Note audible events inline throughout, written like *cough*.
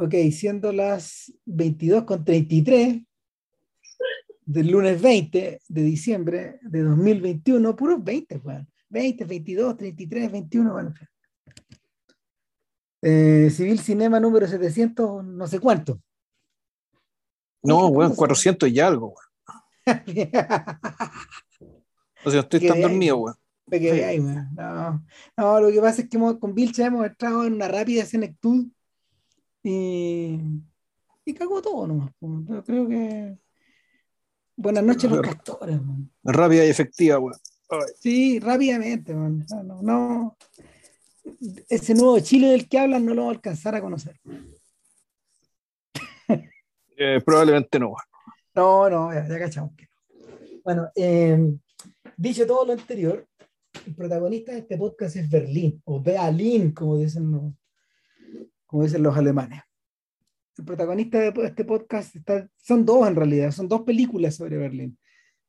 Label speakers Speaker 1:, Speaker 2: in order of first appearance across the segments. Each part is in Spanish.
Speaker 1: Ok, siendo las 22 con 33 del lunes 20 de diciembre de 2021, puros 20, weón. 20, 22, 33, 21, bueno. Eh, Civil Cinema número 700, no sé cuánto.
Speaker 2: No, weón, 400 y algo, weón. *laughs* o sea, estoy tan dormido, weón.
Speaker 1: No, no, lo que pasa es que con Vilcha hemos entrado en una rápida senectud y, y cagó todo nomás. Yo creo que. Buenas noches, los castores. Man.
Speaker 2: Rápida y efectiva, weón.
Speaker 1: Sí, rápidamente, man. No, no, ese nuevo Chile del que hablan no lo va a alcanzar a conocer. *laughs*
Speaker 2: Eh, probablemente no.
Speaker 1: No, no, ya, ya cachamos que Bueno, eh, dicho todo lo anterior, el protagonista de este podcast es Berlín, o Berlín, como dicen los, como dicen los alemanes. El protagonista de este podcast está, son dos en realidad, son dos películas sobre Berlín.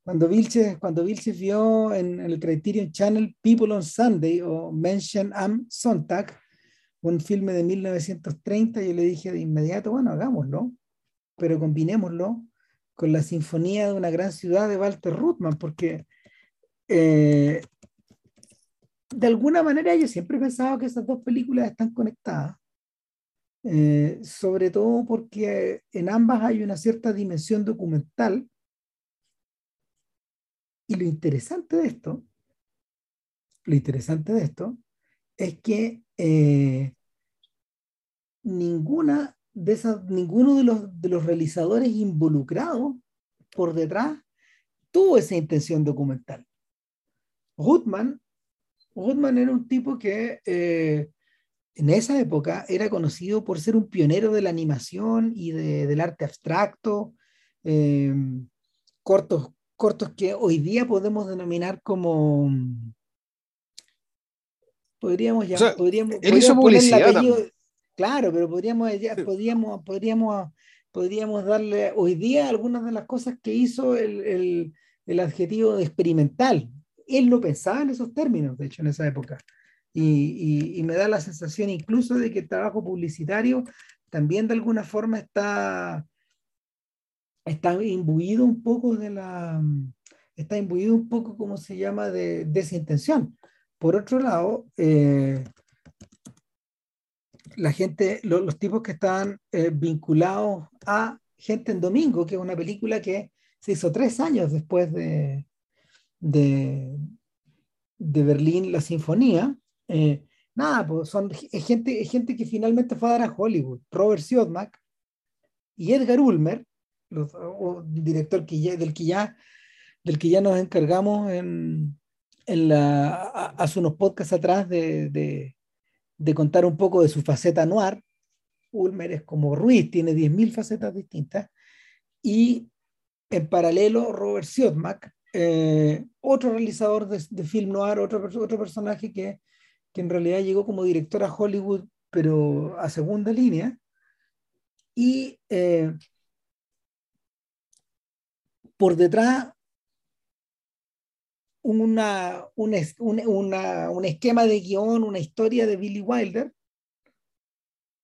Speaker 1: Cuando Vilches, cuando Vilches vio en, el Criterion Channel People on Sunday o Menschen am Sonntag, un filme de 1930, yo le dije de inmediato, bueno, hagámoslo, pero combinémoslo con la Sinfonía de una gran ciudad de Walter Ruttmann, porque eh, de alguna manera yo siempre he pensado que esas dos películas están conectadas, eh, sobre todo porque en ambas hay una cierta dimensión documental. Y lo interesante de esto, lo interesante de esto es que eh, ninguna de esas, ninguno de los, de los realizadores involucrados por detrás tuvo esa intención documental. Goodman era un tipo que eh, en esa época era conocido por ser un pionero de la animación y del arte abstracto, eh, cortos, cortos que hoy día podemos denominar como... Podríamos ya, podríamos, Claro, pero podríamos, podríamos, podríamos, podríamos darle hoy día algunas de las cosas que hizo el, el, el adjetivo de experimental, él lo pensaba en esos términos, de hecho, en esa época. Y, me da la sensación incluso de que el trabajo publicitario también de alguna forma está, está imbuido un poco de la, está imbuido un poco, como se llama?, de, de esa intención. Por otro lado, eh, la gente, los tipos que están eh, vinculados a Gente en Domingo, que es una película que se hizo tres años después de, de, de Berlín, la Sinfonía, eh, nada, pues son gente, gente que finalmente fue a dar a Hollywood. Robert Siodmak y Edgar Ulmer, los, director que ya, del, que ya, del que ya nos encargamos en, en la, hace unos podcasts atrás de, de, de, contar un poco de su faceta noir. Ulmer es como Ruiz, tiene 10.000 facetas distintas. Y en paralelo, Robert Siodmak eh, otro realizador de, film noir, otro, otro personaje que, que, en realidad llegó como director a Hollywood, pero a segunda línea. Y eh, por detrás un esquema de guion, una historia de Billy Wilder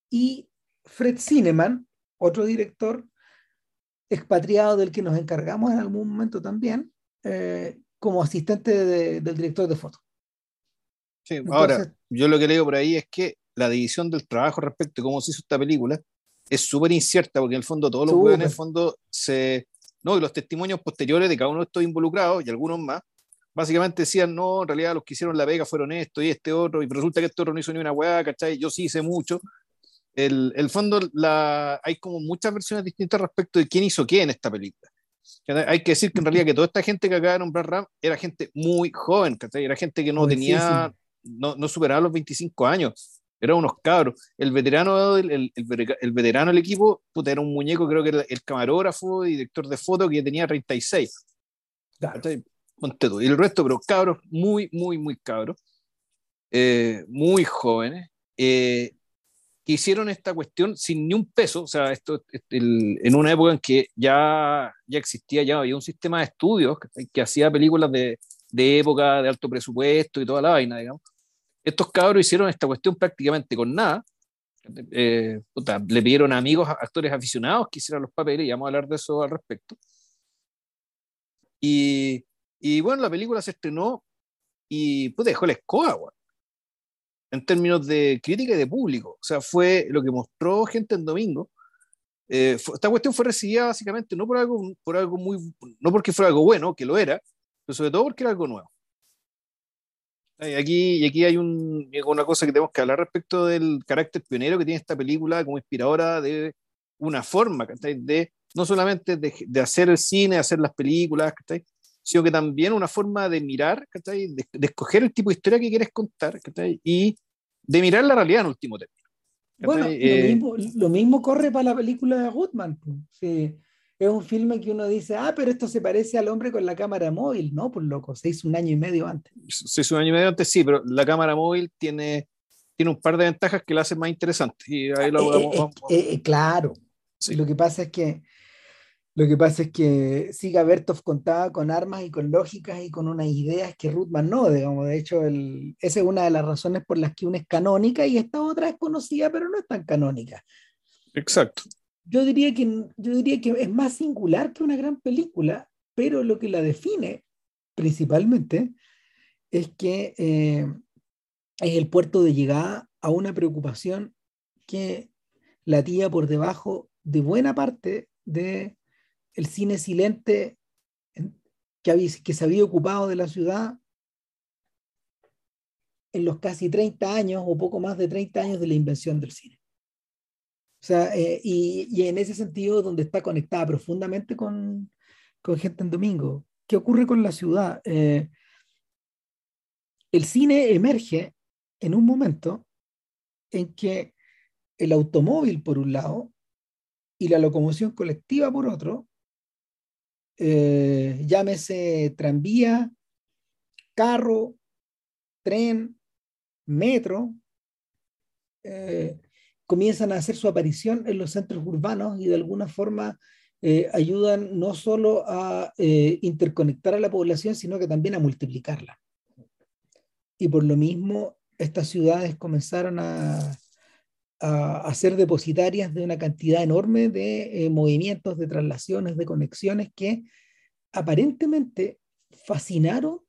Speaker 1: y Fred Cineman, otro director expatriado del que nos encargamos en algún momento también, eh, como asistente del director de foto.
Speaker 2: Sí, ahora, yo lo que leo por ahí es que la división del trabajo respecto a cómo se hizo esta película es súper incierta, porque en el fondo todos los en el fondo se. No, y los testimonios posteriores de cada uno de estos involucrados y algunos más, básicamente decían, no, en realidad los que hicieron la vega fueron esto y este otro, y resulta que este otro no hizo ni una hueá, ¿cachai? Yo sí hice mucho. El, el fondo, la, hay como muchas versiones distintas respecto de quién hizo qué en esta película. Hay que decir que en realidad que toda esta gente que acaba de nombrar Ram era gente muy joven, era gente que no tenía, no, no, superaba los 25 años, eran unos cabros. El veterano, el, el, el veterano del equipo, puta, era un muñeco, creo que era el camarógrafo director de foto que tenía 36. Y el resto, pero cabros, muy, muy, muy cabros, eh, muy jóvenes. Eh, que hicieron esta cuestión sin ni un peso, o sea, esto en una época en que ya, ya existía, ya había un sistema de estudios que, hacía películas de, de, época, de alto presupuesto y toda la vaina, digamos. Estos cabros hicieron esta cuestión prácticamente con nada, Eh, le pidieron a amigos, actores aficionados que hicieran los papeles y vamos a hablar de eso al respecto. Y, y bueno, la película se estrenó y pues dejó la escoba, en términos de crítica y de público. O sea, fue lo que mostró gente en domingo. Eh, esta cuestión fue recibida básicamente no por algo, por algo muy, no porque fuera algo bueno, que lo era, pero sobre todo porque era algo nuevo. Aquí, y aquí hay un, una cosa que tenemos que hablar respecto del carácter pionero que tiene esta película como inspiradora de una forma, De, no solamente de, de, hacer el cine, hacer las películas, sino que también una forma de mirar, de, de, escoger el tipo de historia que quieres contar y de mirar la realidad en último término.
Speaker 1: Bueno, eh, lo, mismo, corre para la película de Goodman. Sí es un filme que uno dice, ah, pero esto se parece al hombre con la cámara móvil, ¿no? Pues loco, se hizo un año y medio antes.
Speaker 2: Se hizo un año y medio antes, sí, pero la cámara móvil tiene, tiene un par de ventajas que la hacen más interesante. Y ahí lo
Speaker 1: eh, eh, eh, claro. Sí. Lo que pasa es que lo que pasa es que Siga Bertov contaba con armas y con lógicas y con unas ideas que Ruthman no, digamos. De hecho, el, esa es una de las razones por las que una es canónica y esta otra es conocida, pero no es tan canónica.
Speaker 2: Exacto
Speaker 1: yo diría, que, yo diría que es más singular que una gran película, pero lo que la define principalmente es que eh, es el puerto de llegada a una preocupación que latía por debajo de buena parte de el cine silente que, que se había ocupado de la ciudad en los casi 30 años o poco más de 30 años de la invención del cine. O sea, eh, y, y, en ese sentido, donde está conectada profundamente con, con gente en domingo. ¿Qué ocurre con la ciudad? Eh, el cine emerge en un momento en que el automóvil, por un lado, y la locomoción colectiva, por otro, eh, llámese tranvía, carro, tren, metro, comienzan a hacer su aparición en los centros urbanos y de alguna forma eh, ayudan no solo a eh, interconectar a la población, sino que también a multiplicarla. Y por lo mismo, estas ciudades comenzaron a, a, ser depositarias de una cantidad enorme de eh, movimientos, de traslaciones, de conexiones que aparentemente fascinaron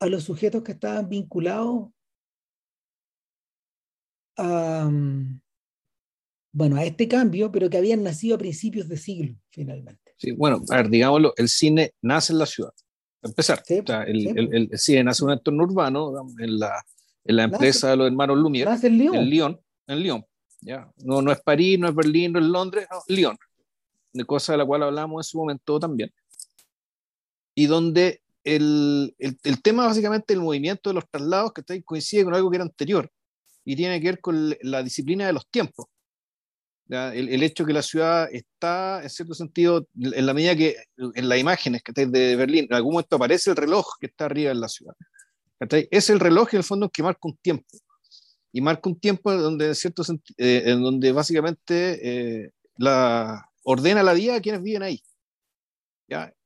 Speaker 1: a los sujetos que estaban vinculados a, bueno, a este cambio, pero que habían nacido a principios de siglo, finalmente.
Speaker 2: Sí, bueno, a ver, digámoslo, el cine nace en la ciudad. Para empezar, el, el, cine nace en un entorno urbano, en la, en la empresa de los hermanos Lumière.
Speaker 1: Nace en Lyon.
Speaker 2: En Lyon, en Lyon. ¿ya? No, no es París, no es Berlín, no es Londres, no, Lyon. De cosa de la cual hablamos en su momento también. Y donde el, el, el tema básicamente del movimiento de los traslados que coincide con algo que era anterior y tiene que ver con la disciplina de los tiempos. El, el, hecho que la ciudad está, en cierto sentido, en la medida que en las imágenes que de Berlín, en algún momento aparece el reloj que está arriba en la ciudad. Es el reloj en el fondo que marca un tiempo. Y marca un tiempo donde, en cierto eh, en donde básicamente eh, la, ordena la vida a quienes viven ahí.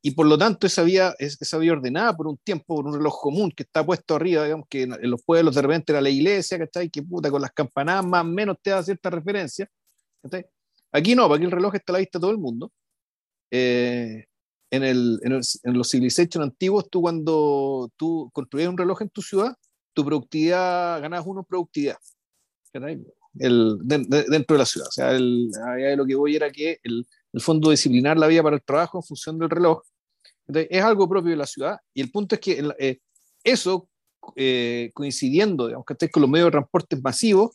Speaker 2: Y por lo tanto esa vía, esa vía ordenada por un tiempo, por un reloj común que está puesto arriba, digamos que en los pueblos de repente era la iglesia, ¿cachai? Que puta, con las campanadas más o menos te da cierta referencia. Aquí no, aquí el reloj está a la vista de todo el mundo. Eh, en, el, en, el, en, los civilizations antiguos, tú cuando tú construías un reloj en tu ciudad, tu productividad, ganabas uno productividad. El, dentro de la ciudad. O sea, el, lo que voy era que el, el fondo disciplinar la vía para el trabajo en función del reloj. es algo propio de la ciudad y el punto es que eh, eso, eh, coincidiendo digamos, que con los medios de transporte masivos,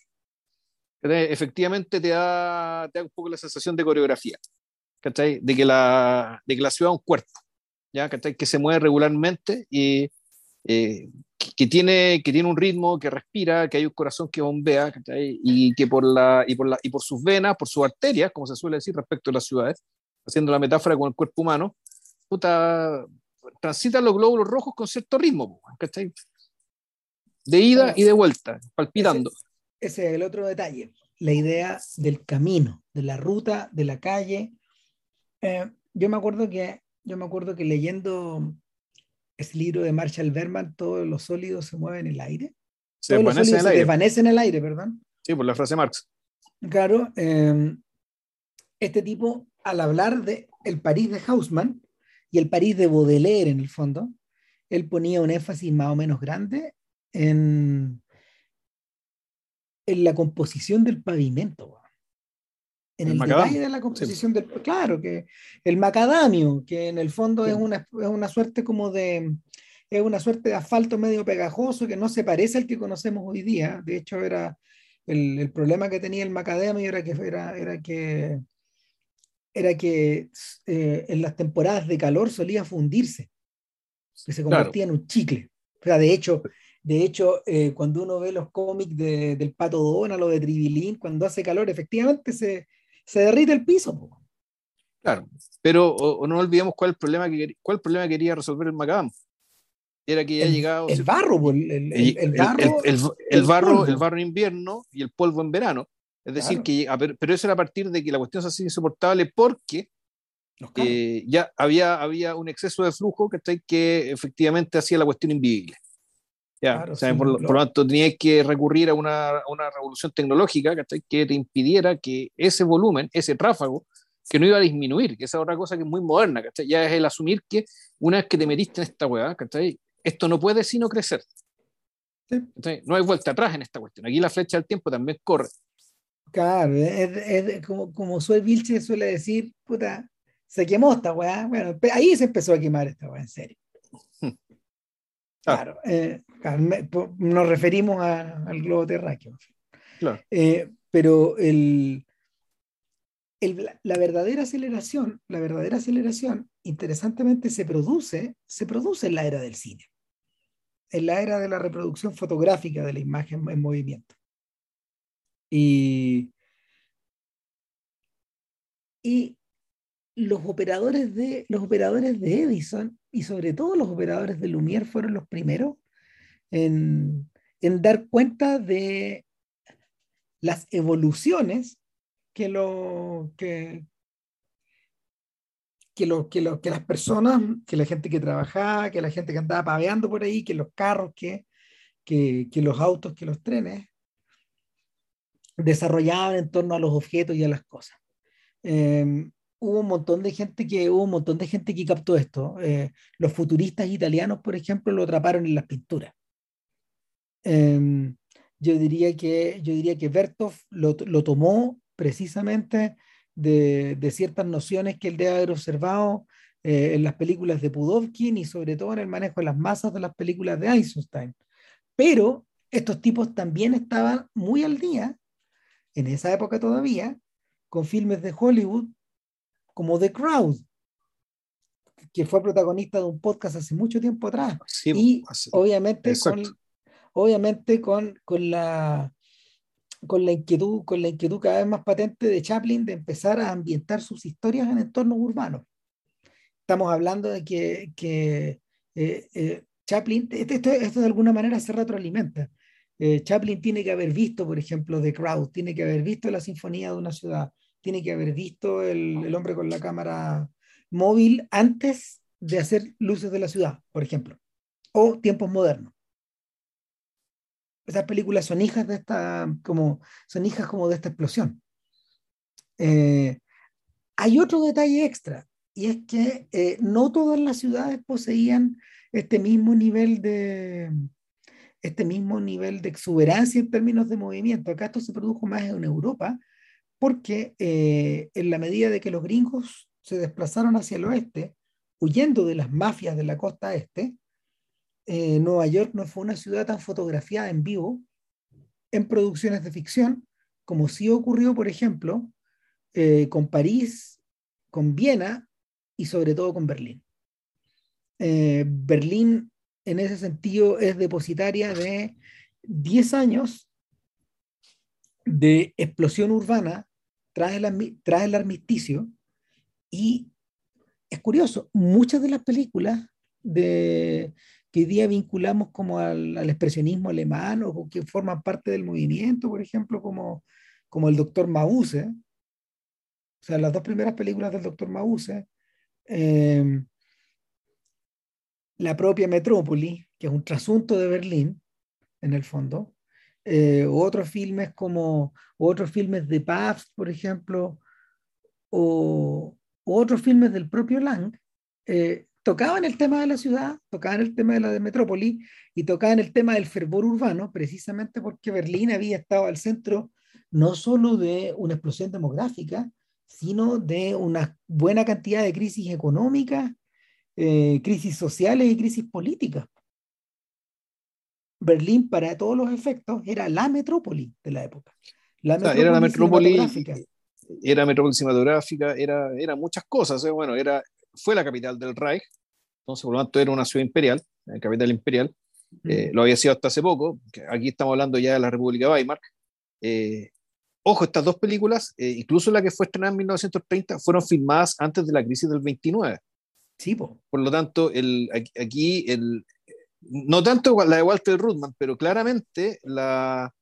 Speaker 2: efectivamente te da, te da, un poco la sensación de coreografía, De que, la, de que la ciudad es un cuerpo, ¿ya? Que se mueve regularmente y eh, que tiene, que tiene un ritmo, que respira, que hay un corazón que bombea, y que por, la, y, por la, y por sus venas, por sus arterias, como se suele decir respecto a las ciudades, haciendo la metáfora con el cuerpo humano, puta, transitan los glóbulos rojos con cierto ritmo, De ida y de vuelta, palpitando.
Speaker 1: Ese, es el otro detalle, la idea del camino, de la ruta, de la calle. Eh, yo me acuerdo que yo me acuerdo que leyendo ese libro de Marshall Berman, todos los sólidos se mueven en el aire. Se, desvanecen en el aire. en el aire, perdón.
Speaker 2: Sí, por la frase Marx.
Speaker 1: Claro, em, este tipo, al hablar de el París de Haussmann y el París de Baudelaire en el fondo, él ponía un énfasis más o menos grande en, en la composición del pavimento. En el, detalle de la composición del. Claro, que el macadamio, que en el fondo es, una, es una suerte como de. Es una suerte de asfalto medio pegajoso que no se parece al que conocemos hoy día. De hecho, era el, el problema que tenía el macadamio era que, era, era que, era que eh, en las temporadas de calor solía fundirse, que se convertía en un chicle. O sea, de hecho, de hecho, eh, cuando uno ve los cómics de, del Pato Donald o de Tribilín, cuando hace calor, efectivamente se, se derrite el piso.
Speaker 2: Claro, pero no olvidemos cuál, el problema que, cuál problema quería resolver el Macadam. Era que ya
Speaker 1: el,
Speaker 2: llegado.
Speaker 1: El barro, el, el, barro,
Speaker 2: el, barro, el barro en invierno y el polvo en verano. Es decir, que, pero eso era a partir de que la cuestión se hacía insoportable porque eh, ya había, había un exceso de flujo que, que efectivamente hacía la cuestión invivible. Ya, por, lo tanto, tenías que recurrir a una, a una revolución tecnológica que te impidiera que ese volumen, ese tráfago, que no iba a disminuir, que esa es otra cosa que es muy moderna, ya es el asumir que una vez que te metiste en esta weá, esto no puede sino crecer. No hay vuelta atrás en esta cuestión. Aquí la flecha del tiempo también corre.
Speaker 1: Claro, es, como, como Suel Vilche suele decir, puta, se quemó esta weá. Bueno, ahí se empezó a quemar esta weá, en serio. Claro, eh, nos referimos al globo terráqueo. Eh, pero el, la verdadera aceleración, la verdadera aceleración, interesantemente, se produce, se produce en la era del cine, en la era de la reproducción fotográfica de la imagen en movimiento. Y, y los operadores de, los operadores de Edison y sobre todo los operadores de Lumière fueron los primeros en, dar cuenta de las evoluciones que, lo, que, que, que, que las personas, que la gente que trabajaba, que la gente que andaba paveando por ahí, que los carros, que, que, que los autos, que los trenes, desarrollaban en torno a los objetos y a las cosas. Em, hubo un montón de gente que hubo un montón de gente que captó esto. Eh, los futuristas italianos, por ejemplo, lo atraparon en las pinturas. Em, yo diría que yo diría que Bertov lo, lo tomó precisamente de, de, ciertas nociones que él debe haber observado eh, en las películas de Pudovkin y sobre todo en el manejo de las masas de las películas de Eisenstein. Pero estos tipos también estaban muy al día, en esa época todavía, con filmes de Hollywood como The Crowd, que fue protagonista de un podcast hace mucho tiempo atrás. y obviamente con, obviamente con, con, la, con, la inquietud, con la inquietud cada vez más patente de Chaplin de empezar a ambientar sus historias en entornos urbanos. Estamos hablando de que, que eh, eh, Chaplin, esto, esto, de alguna manera se retroalimenta. Eh, Chaplin tiene que haber visto, por ejemplo, The Crowd, tiene que haber visto la Sinfonía de una ciudad, tiene que haber visto el, hombre con la cámara móvil antes de hacer Luces de la Ciudad, por ejemplo, o Tiempos Modernos. Esas películas son hijas de esta, como, son hijas como de esta explosión. Eh, hay otro detalle extra, y es que eh, no todas las ciudades poseían este mismo nivel de, este mismo nivel de exuberancia en términos de movimiento. Acá esto se produjo más en Europa, porque eh, en la medida de que los gringos se desplazaron hacia el oeste, huyendo de las mafias de la costa este, eh, Nueva York no fue una ciudad tan fotografiada en vivo en producciones de ficción, como sí ocurrió, por ejemplo, eh, con París, con Viena y sobre todo con Berlín. Berlín, en ese sentido, es depositaria de 10 años de explosión urbana tras el, armisticio. Y es curioso, muchas de las películas de, que hoy día vinculamos como al, expresionismo alemán o que forman parte del movimiento, por ejemplo, como, como el doctor Mause, o sea, las dos primeras películas del doctor Mause, eh, la propia Metrópoli, que es un trasunto de Berlín, en el fondo, eh, otros filmes como otros filmes de Paz, por ejemplo, o, otros filmes del propio Lang, eh, tocaban el tema de la ciudad, tocaban el tema de la de metrópoli y tocaban el tema del fervor urbano, precisamente porque Berlín había estado al centro no solo de una explosión demográfica, sino de una buena cantidad de crisis económicas, eh, crisis sociales y crisis políticas. Berlín, para todos los efectos, era la metrópoli de la época.
Speaker 2: La era la metrópoli, era metrópoli cinematográfica, era, era muchas cosas. ¿eh? Bueno, era, fue la capital del Reich, entonces por lo tanto era una ciudad imperial, la capital imperial. Eh, lo había sido hasta hace poco, aquí estamos hablando ya de la República de Weimar. Eh, ojo, estas dos películas, incluso la que fue estrenada en 1930, fueron filmadas antes de la crisis del 29.
Speaker 1: Sí, po.
Speaker 2: Por lo tanto, el, aquí el, no tanto la de Walter Rudman, pero claramente la,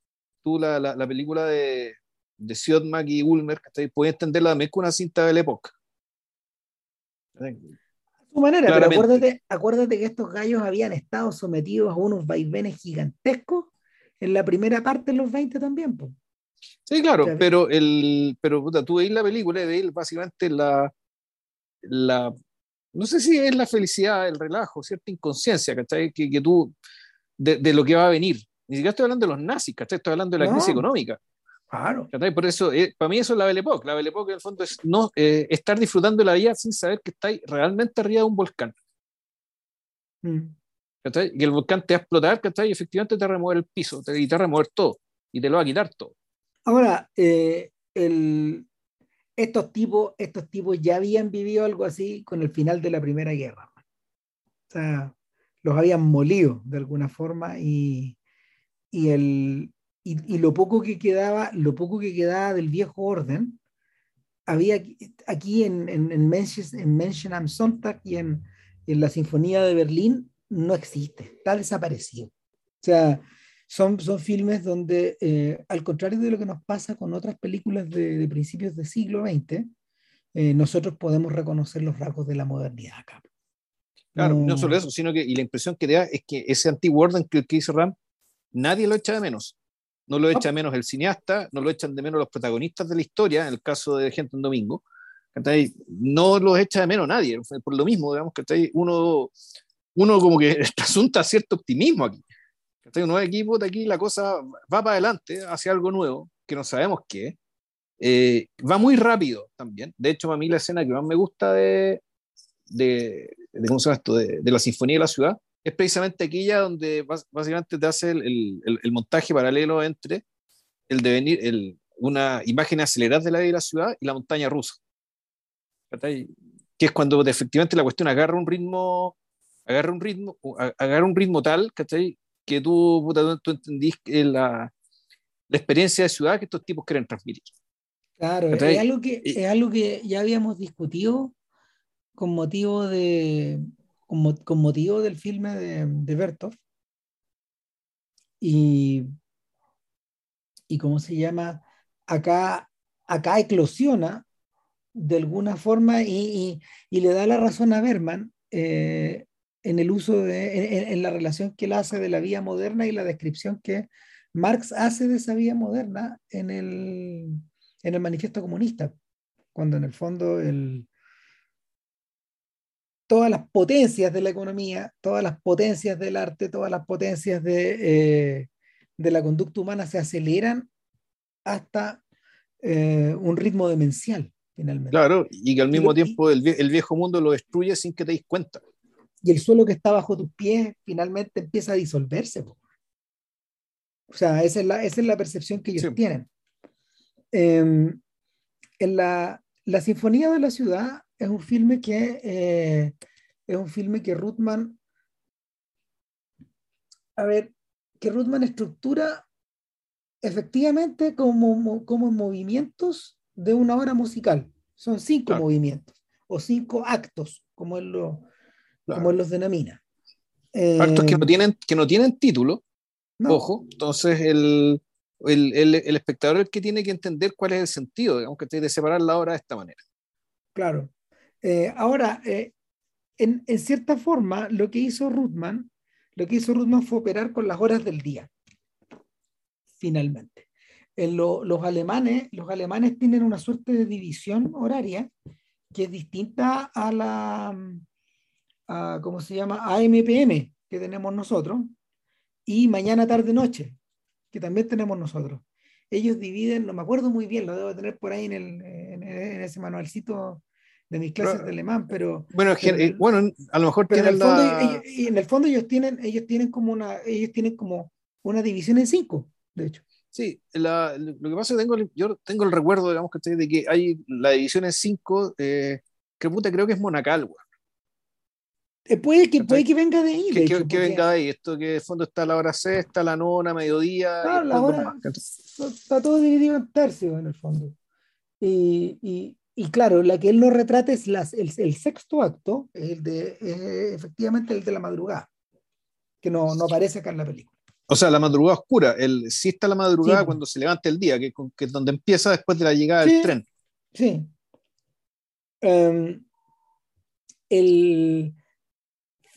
Speaker 2: tú la, la, película de, de Siodmak y Ulmer, puedes entenderla también con una cinta de la época.
Speaker 1: A su manera, pero acuérdate, acuérdate que estos gallos habían estado sometidos a unos vaivenes gigantescos en la primera parte de los 20 también.
Speaker 2: Sí, claro, pero, el, pero tú veis la película de él, básicamente la, la, no sé si es la felicidad, el relajo, cierta inconsciencia, ¿cachai? Que, que tú, de, lo que va a venir. Ni siquiera estoy hablando de los nazis, ¿cachai? Estoy hablando de la crisis económica.
Speaker 1: Claro.
Speaker 2: Por eso, eh, para mí eso es la Belle Époque. La Belle Époque, en el fondo, es no, eh, estar disfrutando de la vida sin saber que estáis realmente arriba de un volcán. Mm. Y el volcán te va a explotar, ¿cachai? Y efectivamente te va a remover el piso, te, y te va a remover todo, y te lo va a quitar todo.
Speaker 1: Ahora, eh, el, estos tipos, estos tipos ya habían vivido algo así con el final de la Primera Guerra. O sea, los habían molido de alguna forma y, y, el, y, lo poco que quedaba, lo poco que quedaba del viejo orden, había aquí en, en, en, Menschen, am Sonntag y en, en la Sinfonía de Berlín no existe, está desaparecido. O sea, son, son filmes donde, eh, al contrario de lo que nos pasa con otras películas de, principios del siglo XX, eh, nosotros podemos reconocer los rasgos de la modernidad acá.
Speaker 2: Claro, no, solo eso, sino que y la impresión que da es que ese antiguo orden que, que hizo Ram, nadie lo echa de menos. No lo echa de menos el cineasta, no lo echan de menos los protagonistas de la historia, en el caso de Gente en Domingo. No los echa de menos nadie, por lo mismo, digamos que uno, uno como que *laughs* asunta cierto optimismo aquí un nuevo equipo, de aquí la cosa va para adelante hacia algo nuevo, que no sabemos qué. Eh, va muy rápido también. De hecho, a mí la escena que más me gusta de, de, de ¿cómo se llama esto? De, de, la Sinfonía de la Ciudad es precisamente aquella donde básicamente te hace el, el, el montaje paralelo entre el devenir, el, una imagen acelerada de la de la ciudad y la montaña rusa. Que es cuando efectivamente la cuestión agarra un ritmo, agarra un ritmo, agarra un ritmo tal, ¿cachai? Que tú, puta, tú entendís la, la, experiencia de ciudad que estos tipos quieren transmitir.
Speaker 1: Claro, es algo, que, es algo que ya habíamos discutido con motivo, de, con, con motivo del filme de, de Bertov. Y, y cómo se llama, acá, acá eclosiona de alguna forma y, y, y, le da la razón a Berman eh, en el uso de, en, la relación que él hace de la vía moderna y la descripción que Marx hace de esa vía moderna en el, en el manifiesto comunista, cuando en el fondo el, todas las potencias de la economía, todas las potencias del arte, todas las potencias de, eh, de la conducta humana se aceleran hasta eh, un ritmo demencial, finalmente.
Speaker 2: Claro, y que al mismo tiempo el, el, viejo mundo lo destruye sin que te des cuenta
Speaker 1: y el suelo que está bajo tus pies finalmente empieza a disolverse. O sea, esa es la, esa es la percepción que ellos tienen. Em, en la, la, Sinfonía de la Ciudad es un filme que eh, es un filme que Ruthman a ver, que Ruthman estructura efectivamente como, como movimientos de una obra musical. Son cinco movimientos o cinco actos, como él lo, como él los denomina.
Speaker 2: Actos que no eh, tienen, que no tienen título, ojo, entonces el, el, el, el, espectador es el que tiene que entender cuál es el sentido, digamos, que de separar la obra de esta manera.
Speaker 1: Claro. Eh, ahora, eh, en, en, cierta forma, lo que hizo Ruthman, lo que hizo Ruthman fue operar con las horas del día. finalmente. En los, alemanes, los alemanes tienen una suerte de división horaria que es distinta a la, a, ¿cómo se llama? AMPM que tenemos nosotros y mañana, tarde, noche, que también tenemos nosotros. Ellos dividen, no me acuerdo muy bien, lo debo tener por ahí en, el, en, ese manualcito de mis clases de alemán, pero
Speaker 2: bueno,
Speaker 1: eh,
Speaker 2: bueno, a lo mejor
Speaker 1: en el, fondo, ellos, en el fondo ellos tienen, ellos tienen como una, ellos tienen como una división en cinco, de hecho.
Speaker 2: Sí, lo que pasa es que tengo, yo tengo el recuerdo, digamos, que de que hay la división en cinco, eh, que puta creo que es Monacal,
Speaker 1: eh, puede, que, puede que venga de ahí.
Speaker 2: que, venga de ahí. Esto que de fondo está la hora sexta, la nona, mediodía.
Speaker 1: la hora, está todo dividido en tercios en el fondo. Y, y, y, claro, la que él no retrata es las, el, el, sexto acto, el de, efectivamente el de la madrugada, que no, no aparece acá en la película.
Speaker 2: O sea, la madrugada oscura, el, sí está la madrugada cuando se levanta el día, que, que, es donde empieza después de la llegada del tren.
Speaker 1: Sí. Em, el,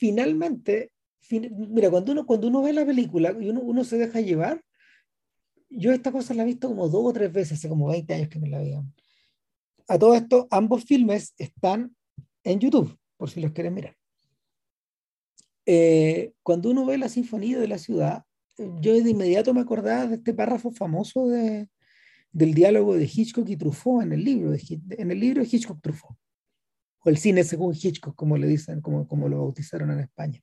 Speaker 1: finalmente, mira, cuando uno, cuando uno ve la película y uno, uno se deja llevar, yo esta cosa la he visto como dos o tres veces, hace como 20 años que me la veían. A todo esto, ambos filmes están en YouTube, por si los quieren mirar. Eh, cuando uno ve la Sinfonía de la Ciudad, yo de inmediato me acordaba de este párrafo famoso de, del diálogo de Hitchcock y Truffaut en el libro, de, en el libro de Hitchcock Truffaut, o el cine según Hitchcock, como le dicen, como, como lo bautizaron en España.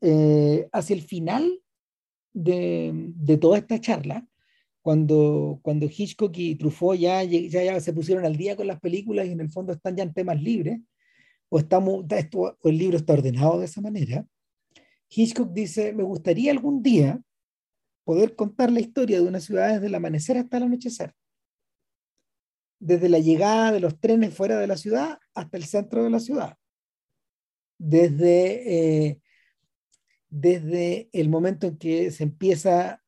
Speaker 1: Eh, hacia el final de, de, toda esta charla, cuando, cuando Hitchcock y Truffaut ya, ya, ya, se pusieron al día con las películas y en el fondo están ya en temas libres, o, estamos, o el libro está ordenado de esa manera, Hitchcock dice, me gustaría algún día poder contar la historia de una ciudad desde el amanecer hasta el anochecer. Desde la llegada de los trenes fuera de la ciudad hasta el centro de la ciudad. Desde, eh, desde el momento en que se empieza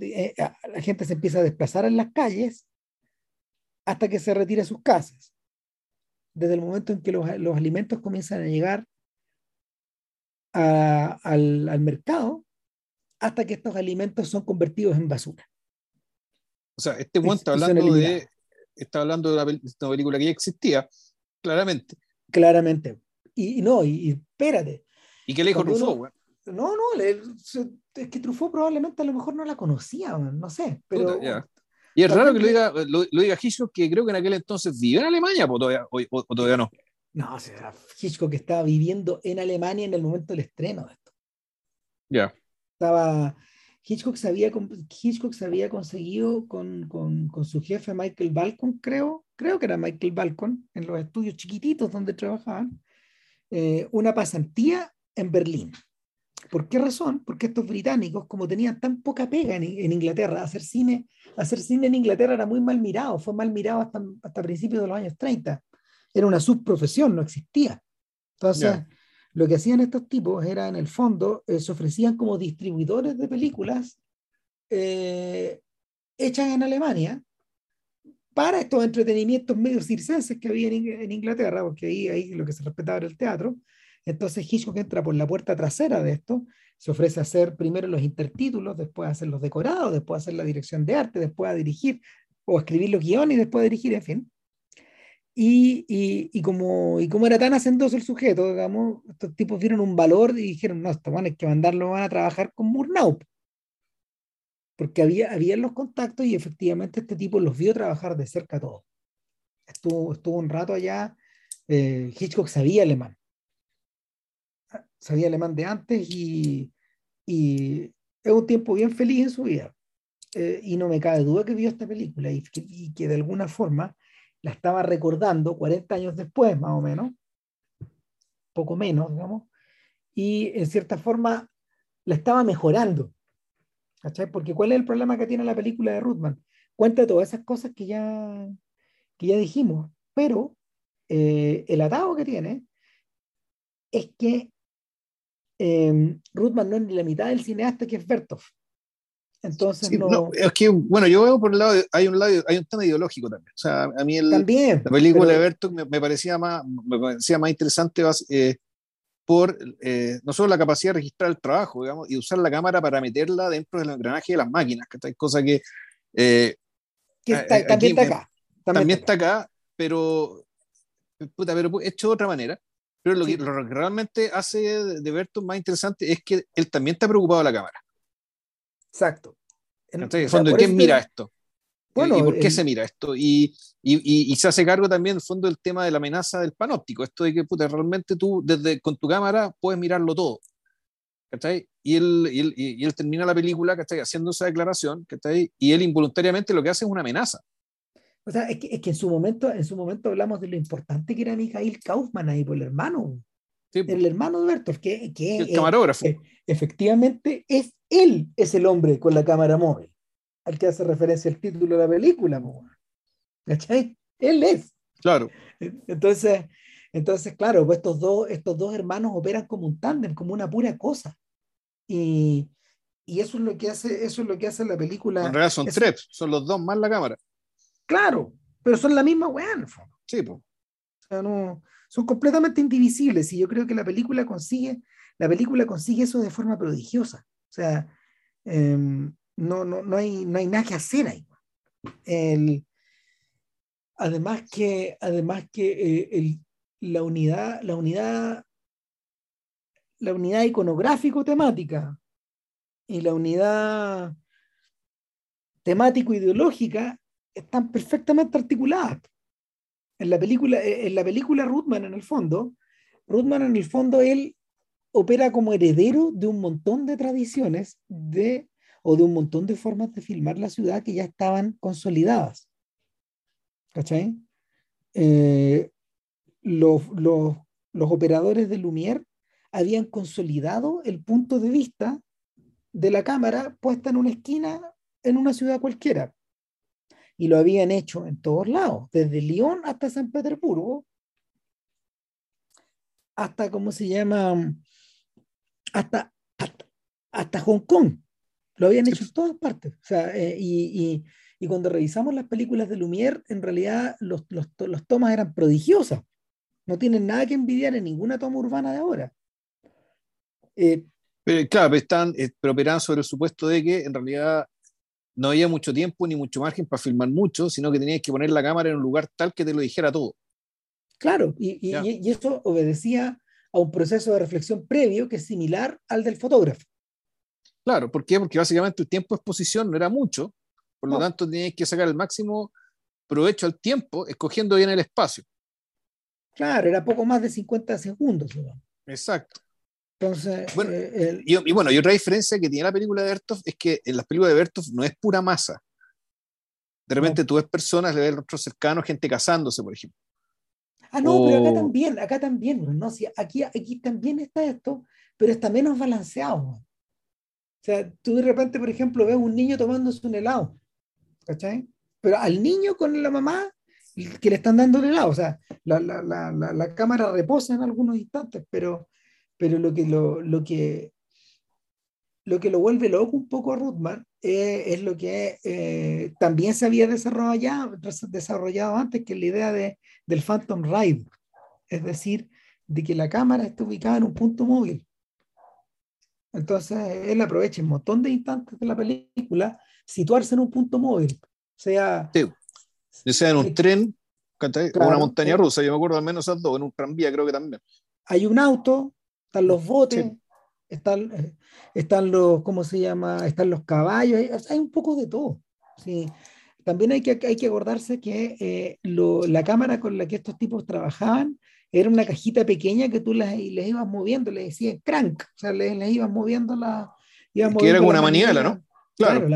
Speaker 1: eh, a, la gente se empieza a desplazar en las calles hasta que se retira a sus casas. Desde el momento en que los, los alimentos comienzan a llegar al, al, mercado hasta que estos alimentos son convertidos en basura.
Speaker 2: O sea, este está hablando de está hablando de una, película que ya existía, claramente.
Speaker 1: Claramente. Y, no, y, espérate.
Speaker 2: ¿Y qué le dijo Truffaut,
Speaker 1: No, no, es que Truffaut probablemente a lo mejor no la conocía, no sé, pero...
Speaker 2: y es raro que lo diga, lo, diga Hitchcock, que creo que en aquel entonces vivió en Alemania, o todavía, o todavía no.
Speaker 1: No, o sea, Hitchcock estaba viviendo en Alemania en el momento del estreno de esto.
Speaker 2: Ya.
Speaker 1: Estaba. Hitchcock se había, Hitchcock se conseguido con, con, con, su jefe Michael Balcon, creo, creo que era Michael Balcon, en los estudios chiquititos donde trabajaban, eh, una pasantía en Berlín. ¿Por qué razón? Porque estos británicos, como tenían tan poca pega en, en, Inglaterra, hacer cine, hacer cine en Inglaterra era muy mal mirado, fue mal mirado hasta, hasta principios de los años 30 era una subprofesión, no existía. Entonces, lo que hacían estos tipos era, en el fondo, eh, se ofrecían como distribuidores de películas eh, hechas en Alemania para estos entretenimientos medio circenses que había en, Inglaterra, porque ahí, ahí lo que se respetaba era el teatro. Entonces Hitchcock entra por la puerta trasera de esto, se ofrece a hacer primero los intertítulos, después a hacer los decorados, después a hacer la dirección de arte, después a dirigir o escribir los guiones y después a dirigir, en fin. Y, y, y, como, y como era tan hacendoso el sujeto, digamos, estos tipos vieron un valor y dijeron, no, esto van, hay que mandarlo, van a trabajar con Murnau. Porque había, había los contactos y efectivamente este tipo los vio trabajar de cerca a todos. Estuvo, estuvo un rato allá, eh, Hitchcock sabía alemán. Sabía alemán de antes y, y es un tiempo bien feliz en su vida. Eh, y no me cabe duda que vio esta película y y que de alguna forma la estaba recordando 40 años después, más o menos, poco menos, digamos, y en cierta forma la estaba mejorando. ¿cachai? Porque ¿cuál es el problema que tiene la película de Ruthman? Cuenta todas esas cosas que ya, que ya dijimos, pero eh, el atado que tiene es que eh, Ruthman no es ni la mitad del cineasta que es Bertov. Entonces no...
Speaker 2: Es que, bueno, yo veo por el lado, hay un lado, hay un tema ideológico también. O sea, a mí el,
Speaker 1: también,
Speaker 2: la película de Berto me, parecía más, me parecía más interesante eh, por eh, no solo la capacidad de registrar el trabajo, digamos, y usar la cámara para meterla dentro del engranaje de las máquinas, que cosa que...
Speaker 1: Eh, también está acá.
Speaker 2: También, está acá, pero, puta, pero hecho de otra manera. Pero lo, que, realmente hace de, de Berto más interesante es que él también está preocupado de la cámara.
Speaker 1: Exacto.
Speaker 2: En, el fondo, ¿quién mira esto? Bueno, ¿Y por qué se mira esto? Y, y, y, se hace cargo también, en el fondo, del tema de la amenaza del panóptico. Esto de que, puta, realmente tú, desde con tu cámara, puedes mirarlo todo. ¿cachai? Y él, y, él, y él termina la película, ¿cachai? Haciendo esa declaración, ¿cachai? Y él involuntariamente lo que hace es una amenaza.
Speaker 1: O sea, es que, es que en, su momento, en su momento hablamos de lo importante que era Mikhail Kaufman ahí por el hermano. El hermano de Bertolt, que, que
Speaker 2: el camarógrafo.
Speaker 1: Eh, efectivamente, es él es el hombre con la cámara móvil al que hace referencia el título de la película. ¿Cachai? Él es.
Speaker 2: Claro.
Speaker 1: Entonces, entonces claro, pues estos dos, estos dos hermanos operan como un tándem, como una pura cosa. Y, y, eso es lo que hace, eso es lo que hace la película.
Speaker 2: En realidad son tres, son los dos más la cámara.
Speaker 1: Claro, pero son la misma weá,
Speaker 2: Sí, pues.
Speaker 1: Sea, no, son completamente indivisibles y yo creo que la película consigue, la película consigue eso de forma prodigiosa. O sea, eh, no, no, no, hay, no hay nada que hacer ahí. además que, además que eh, la unidad, la unidad, la unidad iconográfico-temática y la unidad temático-ideológica están perfectamente articuladas. En la película, en la película Rutman, en el fondo, Rutman, en el fondo, él opera como heredero de un montón de tradiciones de o de un montón de formas de filmar la ciudad que ya estaban consolidadas. ¿Cachai? Eh, los, operadores de Lumière habían consolidado el punto de vista de la cámara puesta en una esquina en una ciudad cualquiera. Y lo habían hecho en todos lados, desde Lyon hasta San Petersburgo, hasta, ¿cómo se llama? Hasta, hasta Hong Kong. Lo habían hecho en todas partes. O sea, eh, y, y, cuando revisamos las películas de Lumière, en realidad los, los, los, tomas eran prodigiosas. No tienen nada que envidiar en ninguna toma urbana de ahora.
Speaker 2: Eh, pero, claro, están, eh, pero operaban sobre el supuesto de que en realidad no había mucho tiempo ni mucho margen para filmar mucho, sino que tenías que poner la cámara en un lugar tal que te lo dijera todo.
Speaker 1: Claro, y, y, y, eso obedecía a un proceso de reflexión previo que es similar al del fotógrafo.
Speaker 2: Claro, ¿por qué? Porque básicamente el tiempo de exposición no era mucho, por lo tanto tenías que sacar el máximo provecho al tiempo, escogiendo bien el espacio.
Speaker 1: Claro, era poco más de 50 segundos.
Speaker 2: Exacto.
Speaker 1: Entonces,
Speaker 2: bueno, eh, y, bueno, y otra diferencia que tiene la película de Bertov es que en las películas de Bertov no es pura masa. De repente tú ves personas, le ves rostros cercanos, gente casándose, por ejemplo.
Speaker 1: Ah, no, pero acá también, acá también, ¿no? aquí, aquí también está esto, pero está menos balanceado. O sea, tú de repente, por ejemplo, ves un niño tomándose un helado, ¿cachai? Pero al niño con la mamá que le están dando el helado, o sea, la, la, la, la cámara reposa en algunos instantes, pero, pero lo, que, lo, lo, que, lo que lo vuelve loco un poco a Ruthman eh, es lo que eh, también se había desarrollado, desarrollado antes, que la idea de, del Phantom Ride, es decir, de que la cámara está ubicada en un punto móvil. Entonces, él aprovecha un montón de instantes de la película, situarse en un punto móvil, sea...
Speaker 2: Sí. sea en un tren, o una montaña rusa, yo me acuerdo al menos esas dos, en un tranvía creo que también.
Speaker 1: Hay un auto, están los botes, están, eh, están los, ¿cómo se llama? Están los caballos, hay, un poco de todo. Sí. También hay que, hay que acordarse que eh, lo, la cámara con la que estos tipos trabajaban era una cajita pequeña que tú les, les ibas moviendo, le decías crank, o sea, les, les ibas moviendo la... que
Speaker 2: era como una manivela, ¿no?
Speaker 1: Claro,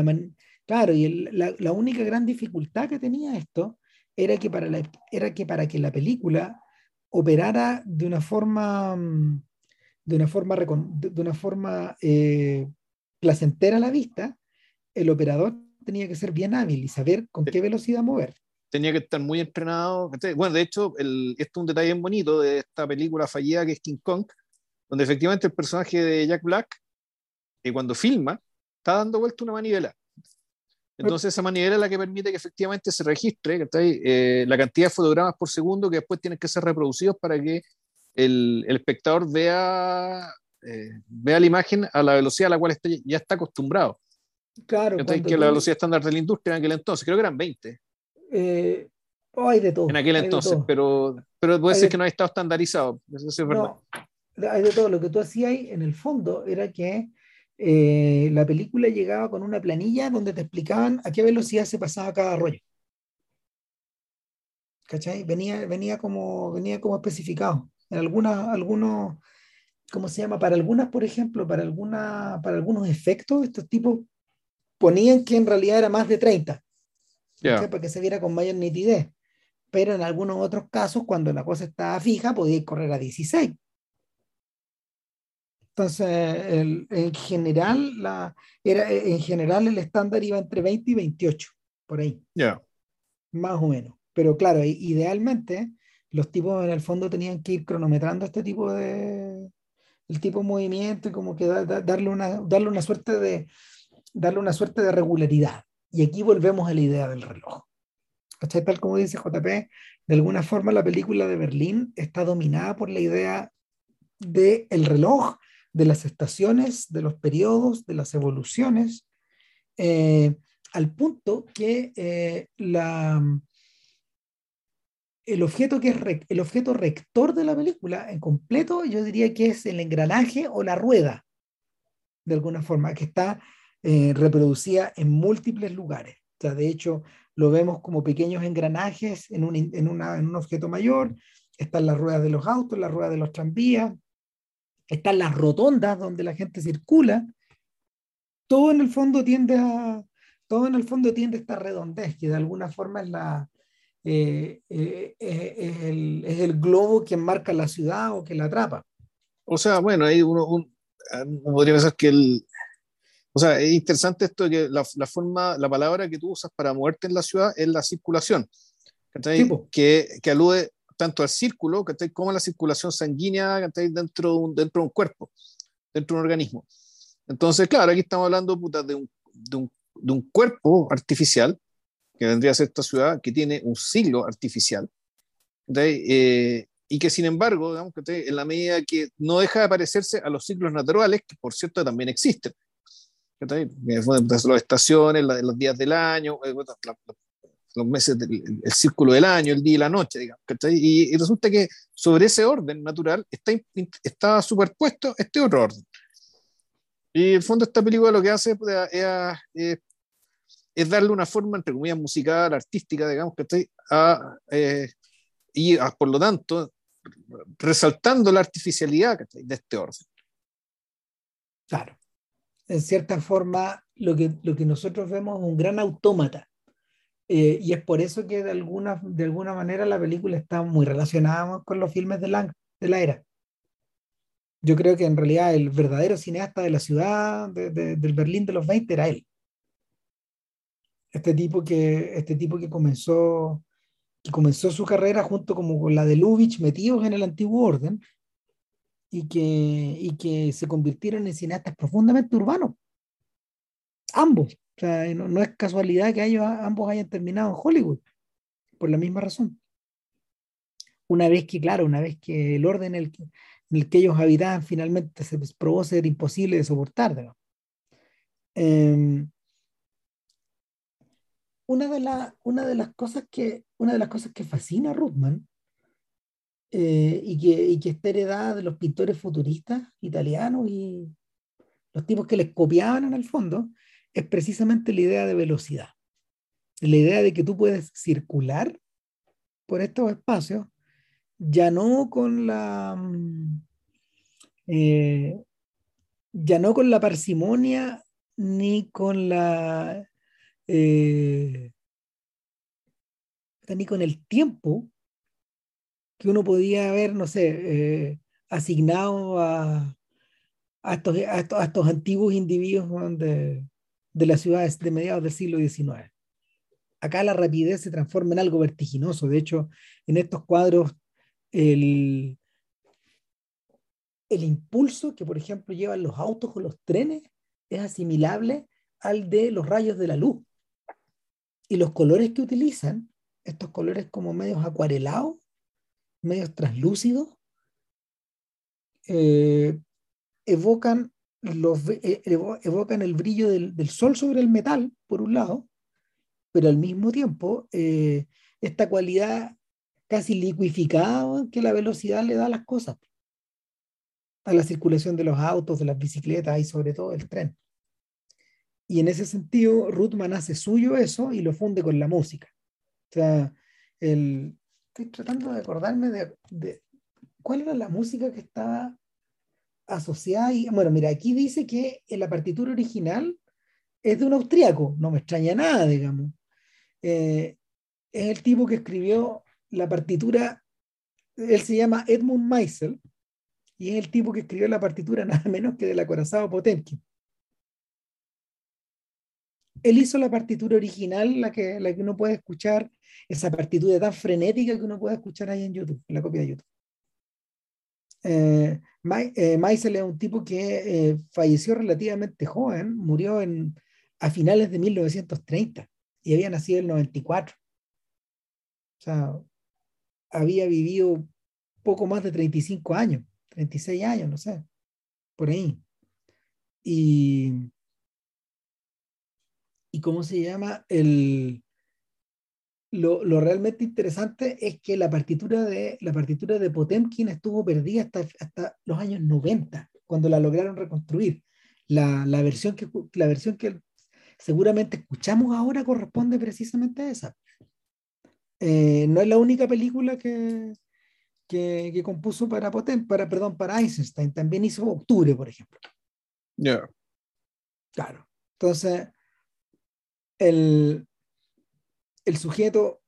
Speaker 1: claro, y la, la, única gran dificultad que tenía esto era que para, la, era que, para que la película operara de una forma, mm, de una forma, de una forma eh, placentera a la vista, el operador tenía que ser bien hábil y saber con qué velocidad mover
Speaker 2: tenía que estar muy entrenado. Bueno, de hecho, el, esto es un detalle bien bonito de esta película fallida que es King Kong, donde efectivamente el personaje de Jack Black, eh, cuando filma, está dando vuelta una manivela. Entonces esa manivela es la que permite que efectivamente se registre eh, la cantidad de fotogramas por segundo que después tienen que ser reproducidos para que el, el espectador vea, eh, vea la imagen a la velocidad a la cual ya está acostumbrado.
Speaker 1: Claro.
Speaker 2: que la velocidad estándar de la industria en aquel entonces, creo que eran 20.
Speaker 1: Eh, hay de todo.
Speaker 2: En aquel entonces, pero, pero puede ser que no haya estado estandarizado. Eso es verdad.
Speaker 1: hay de todo. Lo que tú hacías en el fondo era que eh, la película llegaba con una planilla donde te explicaban a qué velocidad se pasaba cada rollo. ¿Cachai? Venía, venía, como, venía como especificado. En algunas, algunos, ¿cómo se llama? Para algunas, por ejemplo, para, alguna, para algunos efectos, estos tipos ponían que en realidad era más de 30. Para que se viera con mayor nitidez. Pero en algunos otros casos, cuando la cosa estaba fija, podía correr a 16. Entonces, en, general, la, era, en general el estándar iba entre 20 y 28, por ahí.
Speaker 2: Ya.
Speaker 1: Más o menos. Pero claro, idealmente los tipos en el fondo tenían que ir cronometrando este tipo de el tipo de movimiento y como que darle, una, darle una suerte de darle una suerte de regularidad. Y aquí volvemos a la idea del reloj. ¿Cachai? Tal como dice JP, de alguna forma la película de Berlín está dominada por la idea del el reloj de las estaciones, de los periodos, de las evoluciones, eh, al punto que eh, la, el, objeto que es el objeto rector de la película en completo, yo diría que es el engranaje o la rueda, de alguna forma, que está eh, reproducida en múltiples lugares. O sea, de hecho, lo vemos como pequeños engranajes en un, en, una, en un objeto mayor, están las ruedas de los autos, las ruedas de los tranvías, están las rotondas donde la gente circula, todo en el fondo tiende a, todo en el fondo tiende a esta redondez, que de alguna forma es, la, eh, eh, eh, es, el, es, el, globo que marca la ciudad o que la atrapa.
Speaker 2: O sea, bueno, ahí uno, podría pensar que el... O sea, es interesante esto que la, la, forma, la palabra que tú usas para moverte en la ciudad es la circulación, que, que alude tanto al círculo como a la circulación sanguínea dentro de, un, dentro de un cuerpo, dentro de un organismo. Entonces, claro, aquí estamos hablando de, un, de, un, de, un, cuerpo artificial, que vendría a ser esta ciudad, que tiene un siglo artificial, eh, y que sin embargo, digamos, en la medida que no deja de parecerse a los ciclos naturales, que por cierto también existen, las estaciones, los días del año, eh, los meses, del, el círculo del año, el día y la noche, digamos. Y, y, resulta que sobre ese orden natural está, está superpuesto este otro orden. Y en el fondo esta película lo que hace pues, es, es, darle una forma, entre comillas, musical, artística, digamos, que a, eh, y por lo tanto resaltando la artificialidad de este orden.
Speaker 1: Claro. En cierta forma, lo que, lo que nosotros vemos es un gran autómata eh, y es por eso que de alguna, de alguna manera la película está muy relacionada con los filmes de la, de la era. Yo creo que en realidad el verdadero cineasta de la ciudad, del Berlín de los 20, era él. Este tipo que, este tipo que comenzó, que comenzó su carrera junto como con la de Lubitsch metidos en el antiguo orden y que, y que se convirtieron en cineastas profundamente urbanos. Ambos sea, no, es casualidad que ellos ambos hayan terminado en Hollywood, por la misma razón. Una vez que, claro, una vez que el orden en el que, en el que ellos habitaban finalmente se probó ser imposible de soportar. Em, una, de la, una, de las cosas que, una de las cosas que fascina a Ruthman eh, y, que, y que está heredada de los pintores futuristas italianos y los tipos que les copiaban en el fondo, es precisamente la idea de velocidad. La idea de que tú puedes circular por estos espacios, ya no con la mm, eh, ya no con la parsimonia ni con la eh, con el tiempo que uno podía haber, no sé, eh, asignado a, a, estos, a, estos, antiguos individuos donde, de las ciudades de mediados del siglo XIX. Acá la rapidez se transforma en algo vertiginoso. De hecho, en estos cuadros, el, el impulso que, por ejemplo, llevan los autos o los trenes es asimilable al de los rayos de la luz. Y los colores que utilizan, estos colores como medios acuarelados, medios translúcidos, eh, evocan, eh, evocan el brillo del, del, sol sobre el metal, por un lado, pero al mismo tiempo eh, esta cualidad casi liquificada que la velocidad le da a las cosas, a la circulación de los autos, de las bicicletas y sobre todo el tren. Y en ese sentido, Ruthman hace suyo eso y lo funde con la música. O sea, el, estoy tratando de acordarme de, cuál era la música que estaba asociada. Bueno, mira, aquí dice que la partitura original es de un austriaco, no me extraña nada, digamos. Eh, es el tipo que escribió la partitura, él se llama Edmund Meisel, y es el tipo que escribió la partitura nada menos que del acorazado Potemkin. Él hizo la partitura original, la que, la que uno puede escuchar, esa partitura tan frenética que uno puede escuchar ahí en YouTube, en la copia de YouTube. Eh, eh Meisel es un tipo que eh, falleció relativamente joven, murió en, a finales de 1930 y había nacido en el 94. O sea, había vivido poco más de 35 años, 36 años, no sé, por ahí. Y, y cómo se llama, el, lo, lo, realmente interesante es que la partitura de, la partitura de Potemkin estuvo perdida hasta, hasta los años 90, cuando la lograron reconstruir. La, la, versión que, la versión que seguramente escuchamos ahora corresponde precisamente a esa. Eh, no es la única película que, que, que compuso para, Potem, para, perdón, para Eisenstein, también hizo Octubre, por ejemplo.
Speaker 2: Ya.
Speaker 1: Claro. Entonces, el, el sujeto,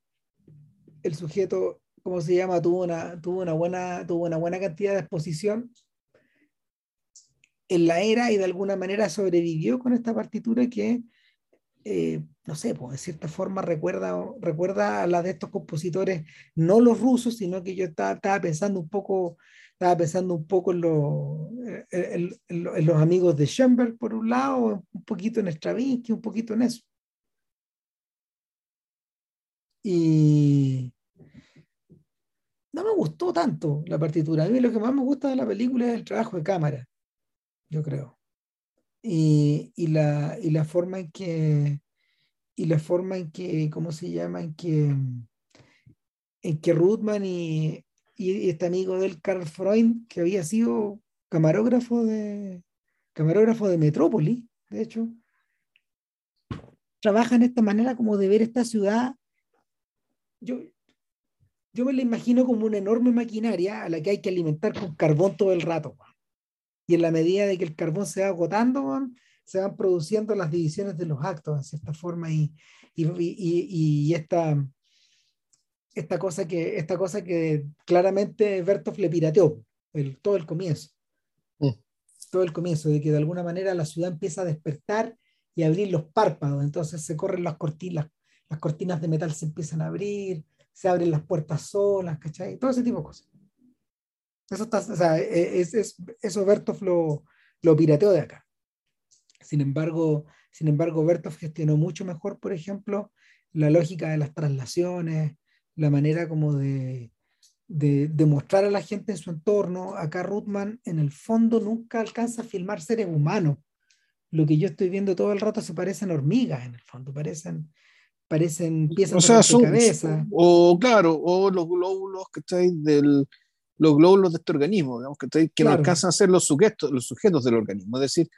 Speaker 1: el sujeto, ¿cómo se llama? Tuvo una, tuvo una, buena, tuvo una buena cantidad de exposición en la era y de alguna manera sobrevivió con esta partitura que eh, no sé, pues de cierta forma recuerda, recuerda a la de estos compositores, no los rusos, sino que yo estaba, estaba pensando un poco, estaba pensando un poco en, en, en, los amigos de Schoenberg por un lado, un poquito en Stravinsky, un poquito en eso. Y no me gustó tanto la partitura. A mí lo que más me gusta de la película es el trabajo de cámara, yo creo y, y, la, y la forma en que, y la forma en que, ¿cómo se llama? En que, en que Ruthman y, y este amigo del Carl Freund, que había sido camarógrafo de, camarógrafo de Metrópoli, de hecho, trabajan esta manera como de ver esta ciudad. Yo, yo me la imagino como una enorme maquinaria a la que hay que alimentar con carbón todo el rato y en la medida de que el carbón se va agotando, se van produciendo las divisiones de los actos, en cierta forma, y, y, y, y esta, esta, cosa que, esta cosa que claramente Bertov le pirateó, el, todo el comienzo. Mm. Todo el comienzo, de que de alguna manera la ciudad empieza a despertar y a abrir los párpados, entonces se corren las cortinas, las cortinas de metal se empiezan a abrir, se abren las puertas solas, ¿cachai? Todo ese tipo de cosas. Eso, está, o sea, e, es, es, eso lo, lo pirateó de acá. Sin embargo, sin embargo, Bertov gestionó mucho mejor, por ejemplo, la lógica de las traslaciones, la manera como de, de, de, mostrar a la gente en su entorno. Acá Ruthman, en el fondo, nunca alcanza a filmar seres humanos. Lo que yo estoy viendo todo el rato se parecen hormigas, en el fondo, parecen, parecen piezas
Speaker 2: o sea, de cabeza. O claro, o los glóbulos que estáis del, los glóbulos de este organismo, digamos, que, que no alcanzan a ser los sujetos, los sujetos del organismo. Es decir,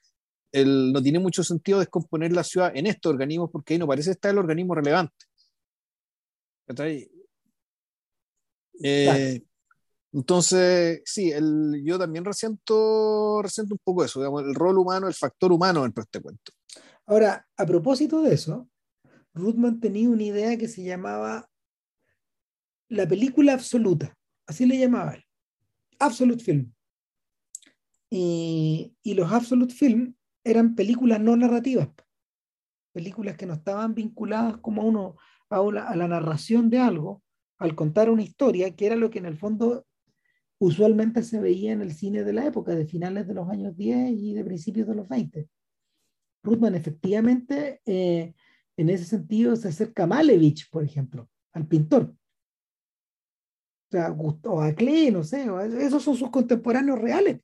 Speaker 2: el, no tiene mucho sentido descomponer la ciudad en estos organismos porque ahí no parece estar el organismo relevante. Eh, entonces, sí, el, yo también resiento, resiento un poco eso, digamos, el rol humano, el factor humano dentro de este cuento.
Speaker 1: Ahora, a propósito de eso, Ruthman tenía una idea que se llamaba la película absoluta, así le llamaba él. Absolute Film. Y, y, los Absolute Film eran películas no narrativas, películas que no estaban vinculadas como uno, a, a la narración de algo, al contar una historia, que era lo que en el fondo usualmente se veía en el cine de la época, de finales de los años 10 y de principios de los 20. Ruthman efectivamente, eh, en ese sentido, se acerca a Malevich, por ejemplo, al pintor. O sea, Gustavo Aclé, no sé, esos son sus contemporáneos reales.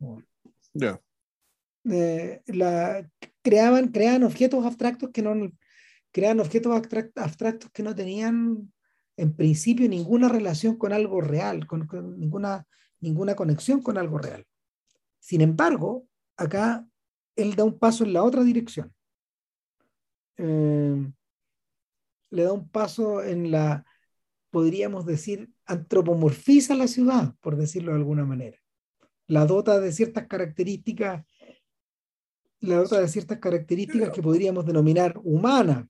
Speaker 2: Ya.
Speaker 1: Eh, la, creaban, creaban objetos abstractos que no crean objetos abstractos que no tenían en principio ninguna relación con algo real, con, ninguna, ninguna conexión con algo real. Sin embargo, acá él da un paso en la otra dirección. Eh, le da un paso en la, podríamos decir, antropomorfiza la ciudad, por decirlo de alguna manera. La dota de ciertas características la dota de ciertas características que podríamos denominar humanas.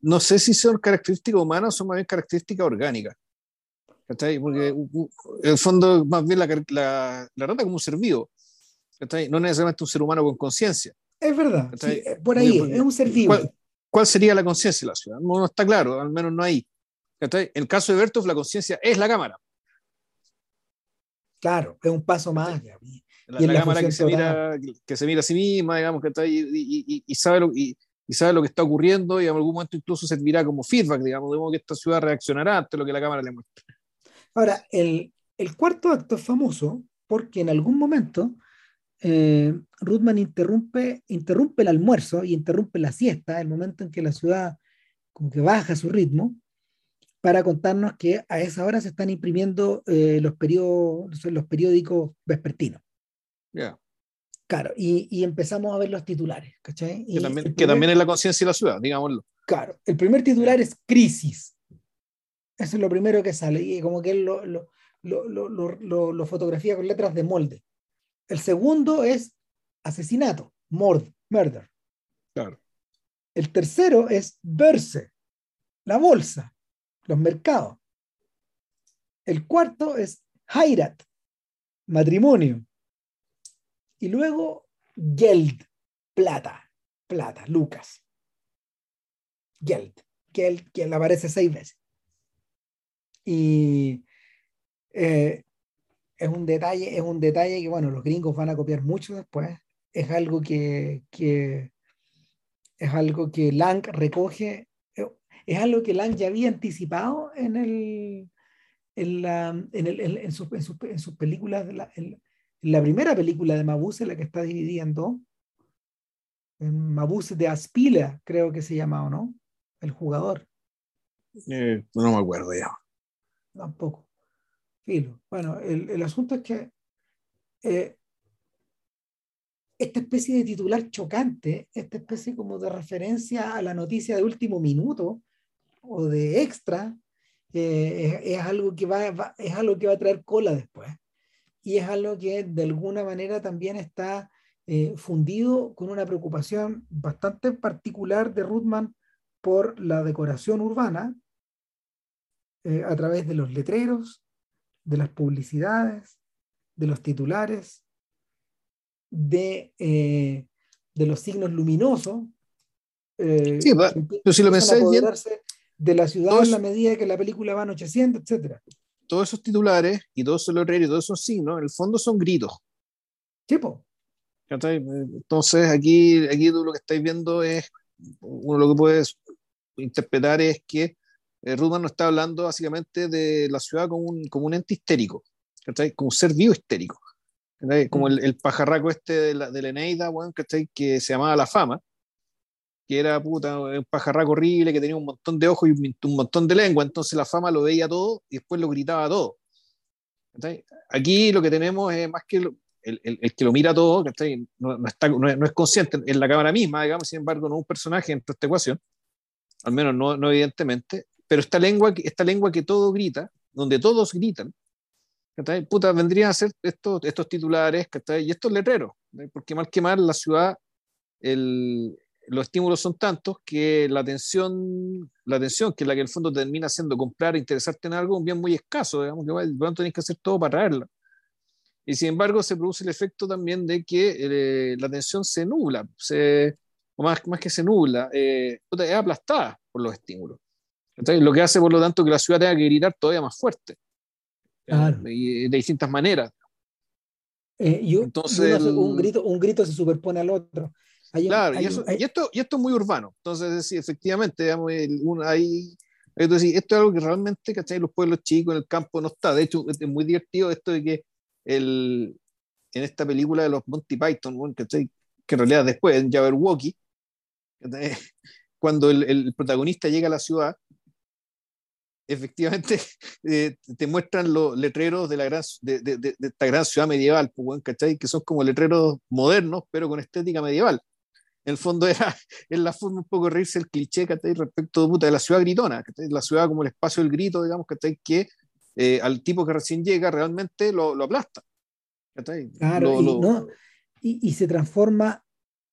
Speaker 2: No sé si son características humanas o son más bien características orgánicas. ¿Cachai? Porque en el fondo, más bien la, la, la rata como un ser vivo. ¿cachai? No necesariamente un ser humano con conciencia.
Speaker 1: Es verdad. Eh, por ahí, es un ser vivo.
Speaker 2: ¿Cuál, sería la conciencia de la ciudad? No, está claro, al menos no hay. ¿cachai? En el caso de Bertov, la conciencia es la cámara.
Speaker 1: Claro, es un paso más.
Speaker 2: La, la, cámara que se, mira, que se mira a sí misma, digamos, que está ahí y, y, sabe lo, y, sabe lo que está ocurriendo y en algún momento incluso servirá como feedback, digamos, de modo que esta ciudad reaccionará ante lo que la cámara le muestra.
Speaker 1: Ahora, el, el cuarto acto es famoso porque en algún momento eh, Ruthman interrumpe, interrumpe el almuerzo y interrumpe la siesta, el momento en que la ciudad como que baja su ritmo, para contarnos que a esa hora se están imprimiendo eh, los, los periódicos vespertinos. Claro, y, empezamos a ver los titulares, ¿cachai?
Speaker 2: Que, también, que también es la conciencia de la ciudad, digámoslo.
Speaker 1: Claro, el primer titular es crisis. Eso es lo primero que sale, y como que él lo, lo, lo, lo fotografía con letras de molde. El segundo es asesinato, mord, murder.
Speaker 2: Claro.
Speaker 1: El tercero es verse, la bolsa, los mercados. El cuarto es Heirat, matrimonio. Y luego Geld, plata, plata, Lucas. Geld, Geld, quien aparece seis veces. Y eh, es un detalle, es un detalle que, bueno, los gringos van a copiar mucho después. Es algo que, que es algo que Lang recoge, es algo que Lang ya había anticipado en el, en, la, en, el, en, sus, en, sus, películas de la, la primera película de Mabuse, la que está dividida en dos, en Mabuse de Aspila, creo que se llama, ¿o no? El jugador.
Speaker 2: Eh, no me acuerdo ya.
Speaker 1: Tampoco. Filo. Bueno, el, el asunto es que eh, esta especie de titular chocante, esta especie como de referencia a la noticia de último minuto o de extra, eh, es, algo que va, es algo que va a traer cola después y es algo que de alguna manera también está eh, fundido con una preocupación bastante particular de Ruthman por la decoración urbana eh, a través de los letreros, de las publicidades, de los titulares, de, eh, de los signos luminosos.
Speaker 2: sí, pero si lo pensáis bien,
Speaker 1: de la ciudad en la medida que la película va anocheciendo, etcétera
Speaker 2: todos esos titulares y todos esos letreros y todos esos signos, en el fondo son gritos.
Speaker 1: Tipo.
Speaker 2: Entonces, aquí, aquí lo que estáis viendo es, uno lo que puedes interpretar es que eh, no está hablando básicamente de la ciudad como un, como un ente histérico, como un ser vivo histérico. Como mm. el, el, pajarraco este de la, de la Eneida, bueno, que se llamaba La Fama, que era puta, un pajarraco horrible, que tenía un montón de ojos y un montón de lengua, entonces la fama lo veía todo y después lo gritaba todo. Aquí lo que tenemos es más que el, el, que lo mira todo, no, no, está, no, es, consciente en la cámara misma, digamos, sin embargo, no es un personaje en esta ecuación, al menos no, no evidentemente, pero esta lengua, esta lengua que todo grita, donde todos gritan, puta, vendrían a ser estos, estos titulares y estos letreros, porque mal que mal la ciudad, el, los estímulos son tantos que la atención, la atención, que es la que el fondo termina siendo comprar, interesarte en algo, un bien muy escaso, digamos, que pronto tienes que hacer todo para traerla. Y sin embargo, se produce el efecto también de que eh, la atención se nubla, se, o más, más que se nubla, eh, es aplastada por los estímulos. Entonces, lo que hace, por lo tanto, que la ciudad tenga que gritar todavía más fuerte. Y de distintas maneras.
Speaker 1: Eh, Entonces, un, grito, un grito se superpone al otro
Speaker 2: claro, y, esto, y, esto, es muy urbano. Entonces, sí, efectivamente, hay, Entonces, esto es algo que realmente, ¿cachai? Los pueblos chicos en el campo no está. De hecho, es muy divertido esto de que el, en esta película de los Monty Python, ¿cachai? Que en realidad después, en Jabberwocky, *laughs* cuando el, el, protagonista llega a la ciudad, efectivamente *laughs* eh, te muestran los letreros de, la gran, de, de, de esta gran ciudad medieval, pues, ¿cachai? Que son como letreros modernos, pero con estética medieval en el fondo era, *laughs* en la forma un poco de reírse el cliché ¿cachai? respecto de, puta, de la ciudad gritona, ¿cachai? la ciudad como el espacio del grito, digamos, ¿cachai? que eh, al tipo que recién llega realmente lo, lo aplasta.
Speaker 1: Claro, y, No, y, y, se transforma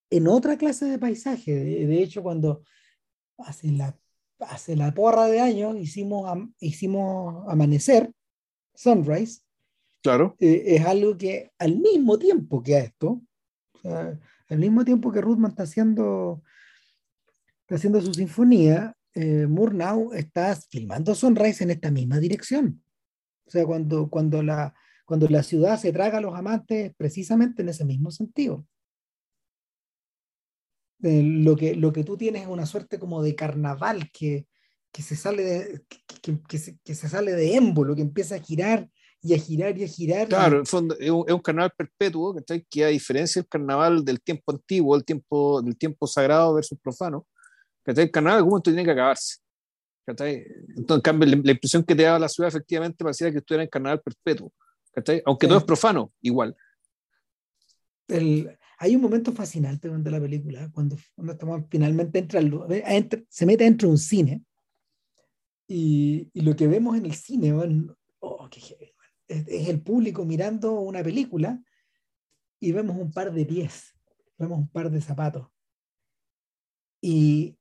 Speaker 1: en otra clase de paisaje. De, hecho, cuando hace la, hace la porra de años hicimos, hicimos amanecer, sunrise,
Speaker 2: claro.
Speaker 1: Eh, es algo que al mismo tiempo que a esto, o sea, al mismo tiempo que Ruthman está haciendo, está haciendo su sinfonía, eh, Murnau está filmando Sunrise en esta misma dirección. O sea, cuando, cuando, la, cuando la ciudad se traga a los amantes, precisamente en ese mismo sentido. Eh, lo, que, lo que tú tienes es una suerte como de carnaval que, que se sale de, que, que, se, que se sale de émbolo, que empieza a girar y a girar y a girar.
Speaker 2: Claro, en fondo, es, un, carnaval perpetuo, que a diferencia del carnaval del tiempo antiguo, el tiempo, del tiempo sagrado versus profano, el carnaval en algún momento tiene que acabarse. Entonces, en cambio, la, impresión que te daba la ciudad efectivamente parecía que estuviera en carnaval perpetuo, aunque todo es profano, igual.
Speaker 1: El, hay un momento fascinante de la película, cuando, cuando finalmente entra, se mete dentro de un cine, y, y, lo que vemos en el cine, bueno, oh, qué es, el público mirando una película y vemos un par de pies, vemos un par de zapatos. Y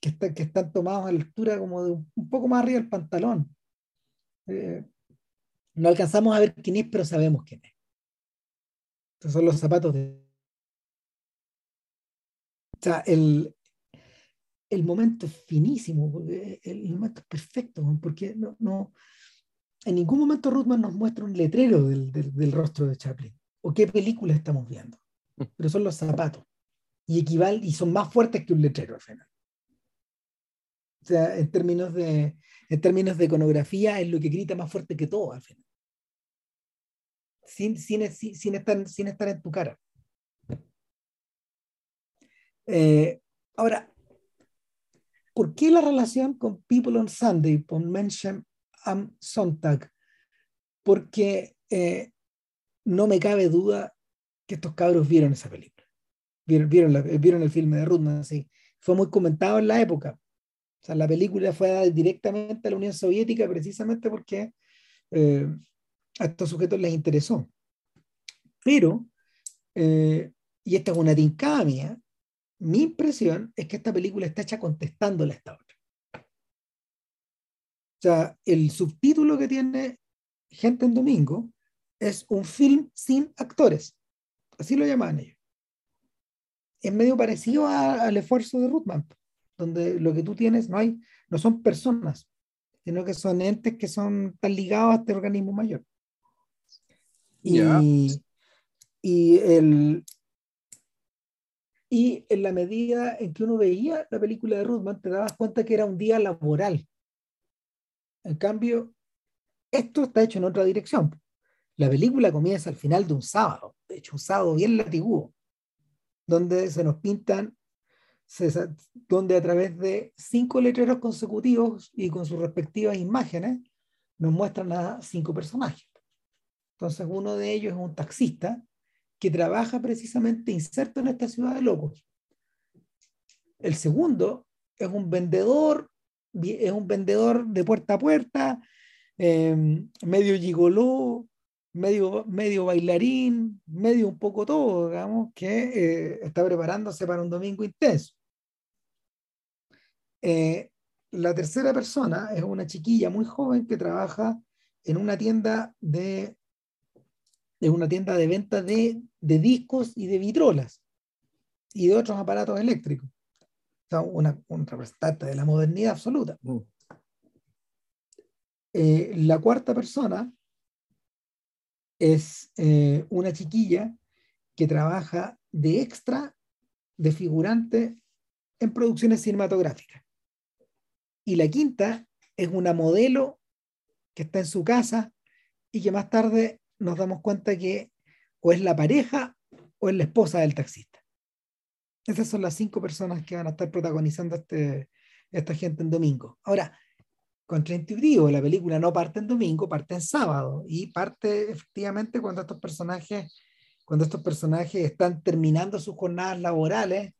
Speaker 1: que, está, que están tomados a la altura como de un, poco más arriba del pantalón. Eh, no alcanzamos a ver quién es, pero sabemos quién es. Estos son los zapatos de... O sea, el, el momento es finísimo, el momento es perfecto, porque no, no, en ningún momento Ruthman nos muestra un letrero del, del, rostro de Chaplin o qué película estamos viendo, mm. pero son los zapatos y equivalen y son más fuertes que un letrero al final. O sea, en términos de, en términos de iconografía es lo que grita más fuerte que todo al final. Sin, sin, sin, estar, sin estar en tu cara. Eh, ahora, ¿por qué la relación con People on Sunday, con Mention am Sonntag, porque eh, no me cabe duda que estos cabros vieron esa película. Vieron, vieron, el filme de Rudman, sí. Fue muy comentado en la época. O sea, la película fue directamente a la Unión Soviética precisamente porque eh, a estos sujetos les interesó. Pero, eh, y esta es una tincada mía, mi impresión es que esta película está hecha contestándole a esta otra. O sea, el subtítulo que tiene Gente en Domingo es un film sin actores. Así lo llaman ellos. Es medio parecido al esfuerzo de Ruthman, donde lo que tú tienes no hay, no son personas, sino que son entes que son tan ligados a este organismo mayor. Y, y, el, y en la medida en que uno veía la película de Ruthman, te dabas cuenta que era un día laboral en cambio, esto está hecho en otra dirección. La película comienza al final de un sábado, de hecho un sábado bien latigudo, donde se nos pintan, donde a través de cinco letreros consecutivos y con sus respectivas imágenes, nos muestran a cinco personajes. Entonces uno de ellos es un taxista que trabaja precisamente inserto en esta ciudad de locos. El segundo es un vendedor es un vendedor de puerta a puerta, em, medio gigoló, medio, medio bailarín, medio un poco todo, digamos, que eh, está preparándose para un domingo intenso. Eh, la tercera persona es una chiquilla muy joven que trabaja en una tienda de, en una tienda de venta de, de discos y de vitrolas y de otros aparatos eléctricos una, un representante de la modernidad absoluta. Mm. Eh, la cuarta persona es eh, una chiquilla que trabaja de extra, de figurante en producciones cinematográficas. Y la quinta es una modelo que está en su casa y que más tarde nos damos cuenta que o es la pareja o es la esposa del taxista. Esas son las cinco personas que van a estar protagonizando este, esta gente en domingo. Ahora, contraintuitivo, la película no parte en domingo, parte en sábado y parte efectivamente cuando estos personajes, cuando estos personajes están terminando sus jornadas laborales,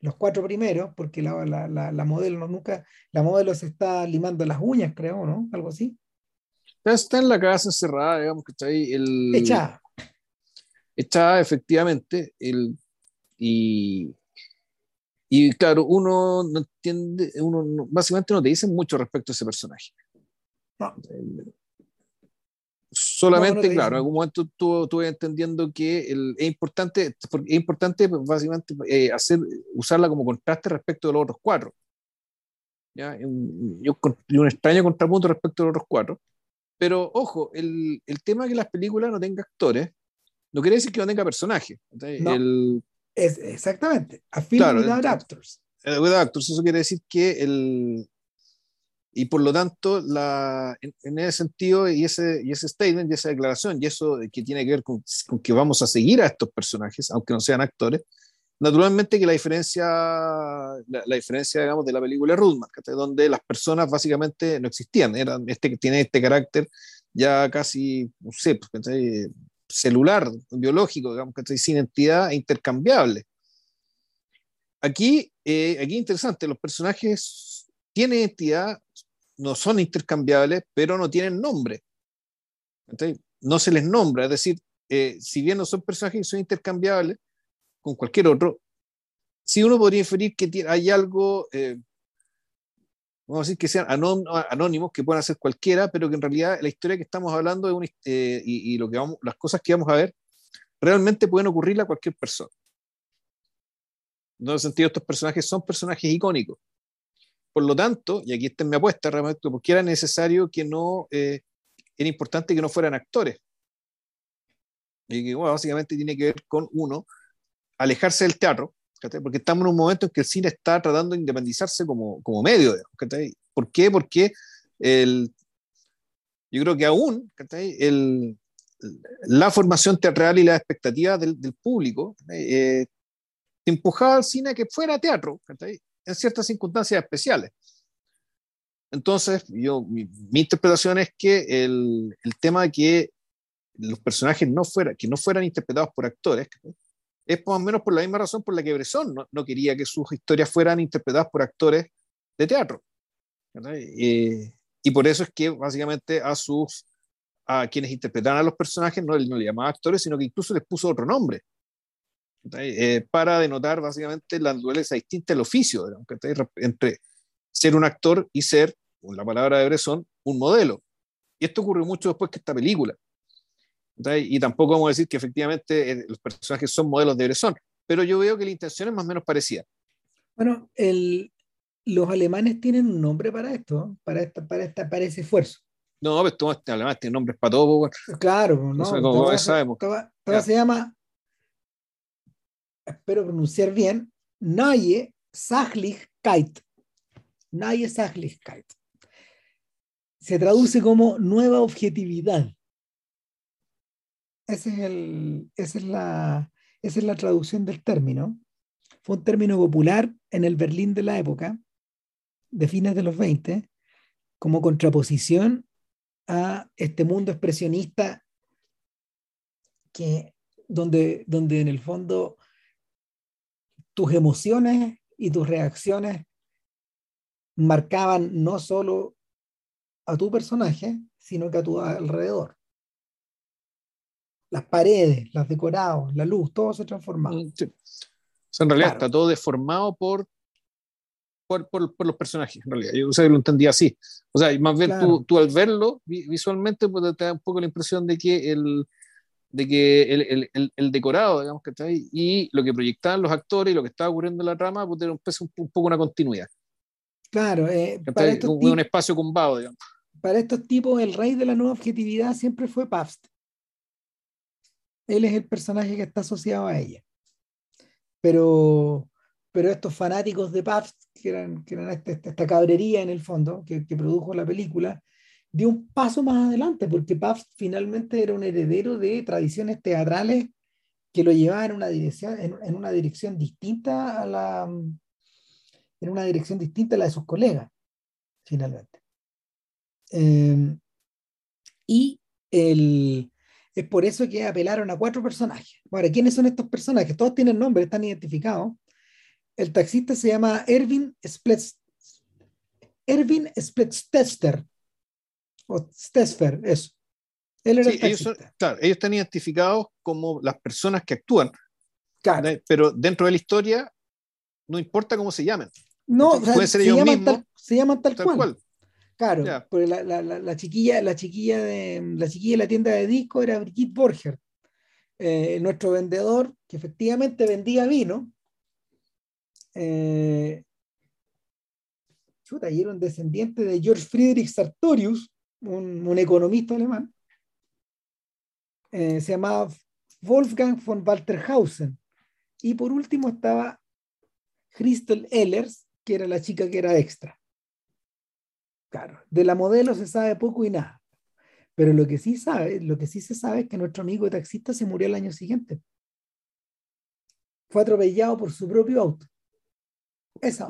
Speaker 1: los cuatro primeros, porque la, la, la, modelo nunca, la modelo se está limando las uñas, creo, ¿no? Algo así.
Speaker 2: Está en la casa encerrada, digamos que está ahí. El...
Speaker 1: Echada.
Speaker 2: Echada, efectivamente. El... Y y claro, uno no entiende, uno básicamente no te dicen mucho respecto a ese personaje. Solamente, claro, en algún momento tú entendiendo que el, es importante, es importante pues, básicamente eh, hacer, usarla como contraste respecto de los otros cuatro. ¿ya? Un, un extraño contrapunto respecto de los otros cuatro. Pero ojo, el, el tema de que las películas no tengan actores no quiere decir que no tenga personajes. El,
Speaker 1: es, exactamente. A film without actors.
Speaker 2: Eh, without actors, eso quiere decir que el. Y por lo tanto, la, en, ese sentido, y ese, y ese statement, y esa declaración, y eso que tiene que ver con, con, que vamos a seguir a estos personajes, aunque no sean actores, naturalmente que la diferencia, la, la diferencia, digamos, de la película Rudman, donde las personas básicamente no existían, eran este que tiene este carácter ya casi, no sé, pues, celular, biológico, digamos, sin entidad e intercambiable. Aquí, eh, aquí interesante, los personajes tienen entidad, no son intercambiables, pero no tienen nombre. no se les nombra, es decir, eh, si bien no son personajes son intercambiables con cualquier otro, si uno podría inferir que hay algo eh, vamos a decir que sean anónimos, que puedan hacer cualquiera, pero que en realidad la historia que estamos hablando eh, y, lo que vamos, las cosas que vamos a ver realmente pueden ocurrirle a cualquier persona. En ese sentido, estos personajes son personajes icónicos. Por lo tanto, y aquí está mi apuesta, realmente, porque era necesario que no, eh, era importante que no fueran actores. Y que básicamente tiene que ver con uno, alejarse del teatro, porque estamos en un momento en que el cine está tratando de independizarse como, como medio. ¿Por qué? Porque el, yo creo que aún el, la formación teatral y las expectativas del, del público eh, empujaba al cine a que fuera teatro en ciertas circunstancias especiales. Entonces, yo, mi, interpretación es que el, el, tema de que los personajes no, fuera, que no fueran interpretados por actores, es más o menos por la misma razón por la que Bresson no, quería que sus historias fueran interpretadas por actores de teatro. Y por eso es que básicamente a sus a quienes interpretaban a los personajes no, no le llamaba actores, sino que incluso les puso otro nombre. Eh, para denotar básicamente la naturaleza distinta del oficio entre ser un actor y ser, con la palabra de Bresson, un modelo. Y esto ocurrió mucho después que esta película. Y tampoco vamos a decir que efectivamente eh, los personajes son modelos de Bresson, pero yo veo que la intención es más o menos parecida.
Speaker 1: Bueno, el, los alemanes tienen un nombre para esto, para, esta, para, esta, para ese esfuerzo.
Speaker 2: No, pero todos este alemanes tienen nombres para todo.
Speaker 1: Claro, no, como sabemos. se llama, espero pronunciar bien, Neue Sachlichkeit. Neue Sachlichkeit. Se traduce como nueva objetividad. Es el, esa, es la, es la traducción del término. Fue un término popular en el Berlín de la época, de fines de los 20, como contraposición a este mundo expresionista que, donde, donde en el fondo tus emociones y tus reacciones marcaban no solo a tu personaje, sino que a tu alrededor las paredes, los decorados, la luz, todo se transformaba. Mm,
Speaker 2: en realidad está todo deformado por por, por, los personajes, en realidad. Yo lo entendía así. O sea, más bien tú, tú, al verlo visualmente, pues te da un poco la impresión de que el, de que el, el, el, decorado, digamos, que está ahí, y lo que proyectaban los actores y lo que estaba ocurriendo en la trama, pues era un, un, poco una continuidad.
Speaker 1: Claro, eh,
Speaker 2: para estos un, un espacio cumbado, digamos.
Speaker 1: Para estos tipos, el rey de la nueva objetividad siempre fue Pabst él es el personaje que está asociado a ella. Pero, pero estos fanáticos de Pabst que eran, que eran este, esta, cabrería en el fondo, que, produjo la película, dio un paso más adelante, porque Puff finalmente era un heredero de tradiciones teatrales que lo llevaban en una dirección, en una dirección distinta a la en una dirección distinta a la de sus colegas, finalmente. Eh, y el, es por eso que apelaron a cuatro personajes. Ahora, ¿quiénes son estos personajes? Todos tienen nombre, están identificados. El taxista se llama Erwin Splets, Erwin Spletstester, o Stesfer, eso.
Speaker 2: Él era el ellos, claro, ellos están identificados como las personas que actúan. Claro. Pero dentro de la historia, no importa cómo se llamen.
Speaker 1: No, puede ser se, ellos llaman mismos, tal, se llaman tal, cual. Claro, porque la, la, la, chiquilla, la chiquilla de la chiquilla de la tienda de disco era Brigitte Borger, eh, nuestro vendedor, que efectivamente vendía vino. Eh, chuta, y era un descendiente de George Friedrich Sartorius, un, un economista alemán. Eh, se llamaba Wolfgang von Walterhausen. Y por último estaba Christel Ehlers, que era la chica que era extra. Claro, de la modelo se sabe poco y nada. Pero lo que sí sabe, lo que sí se sabe es que nuestro amigo taxista se murió el año siguiente. Fue atropellado por su propio auto. Esa.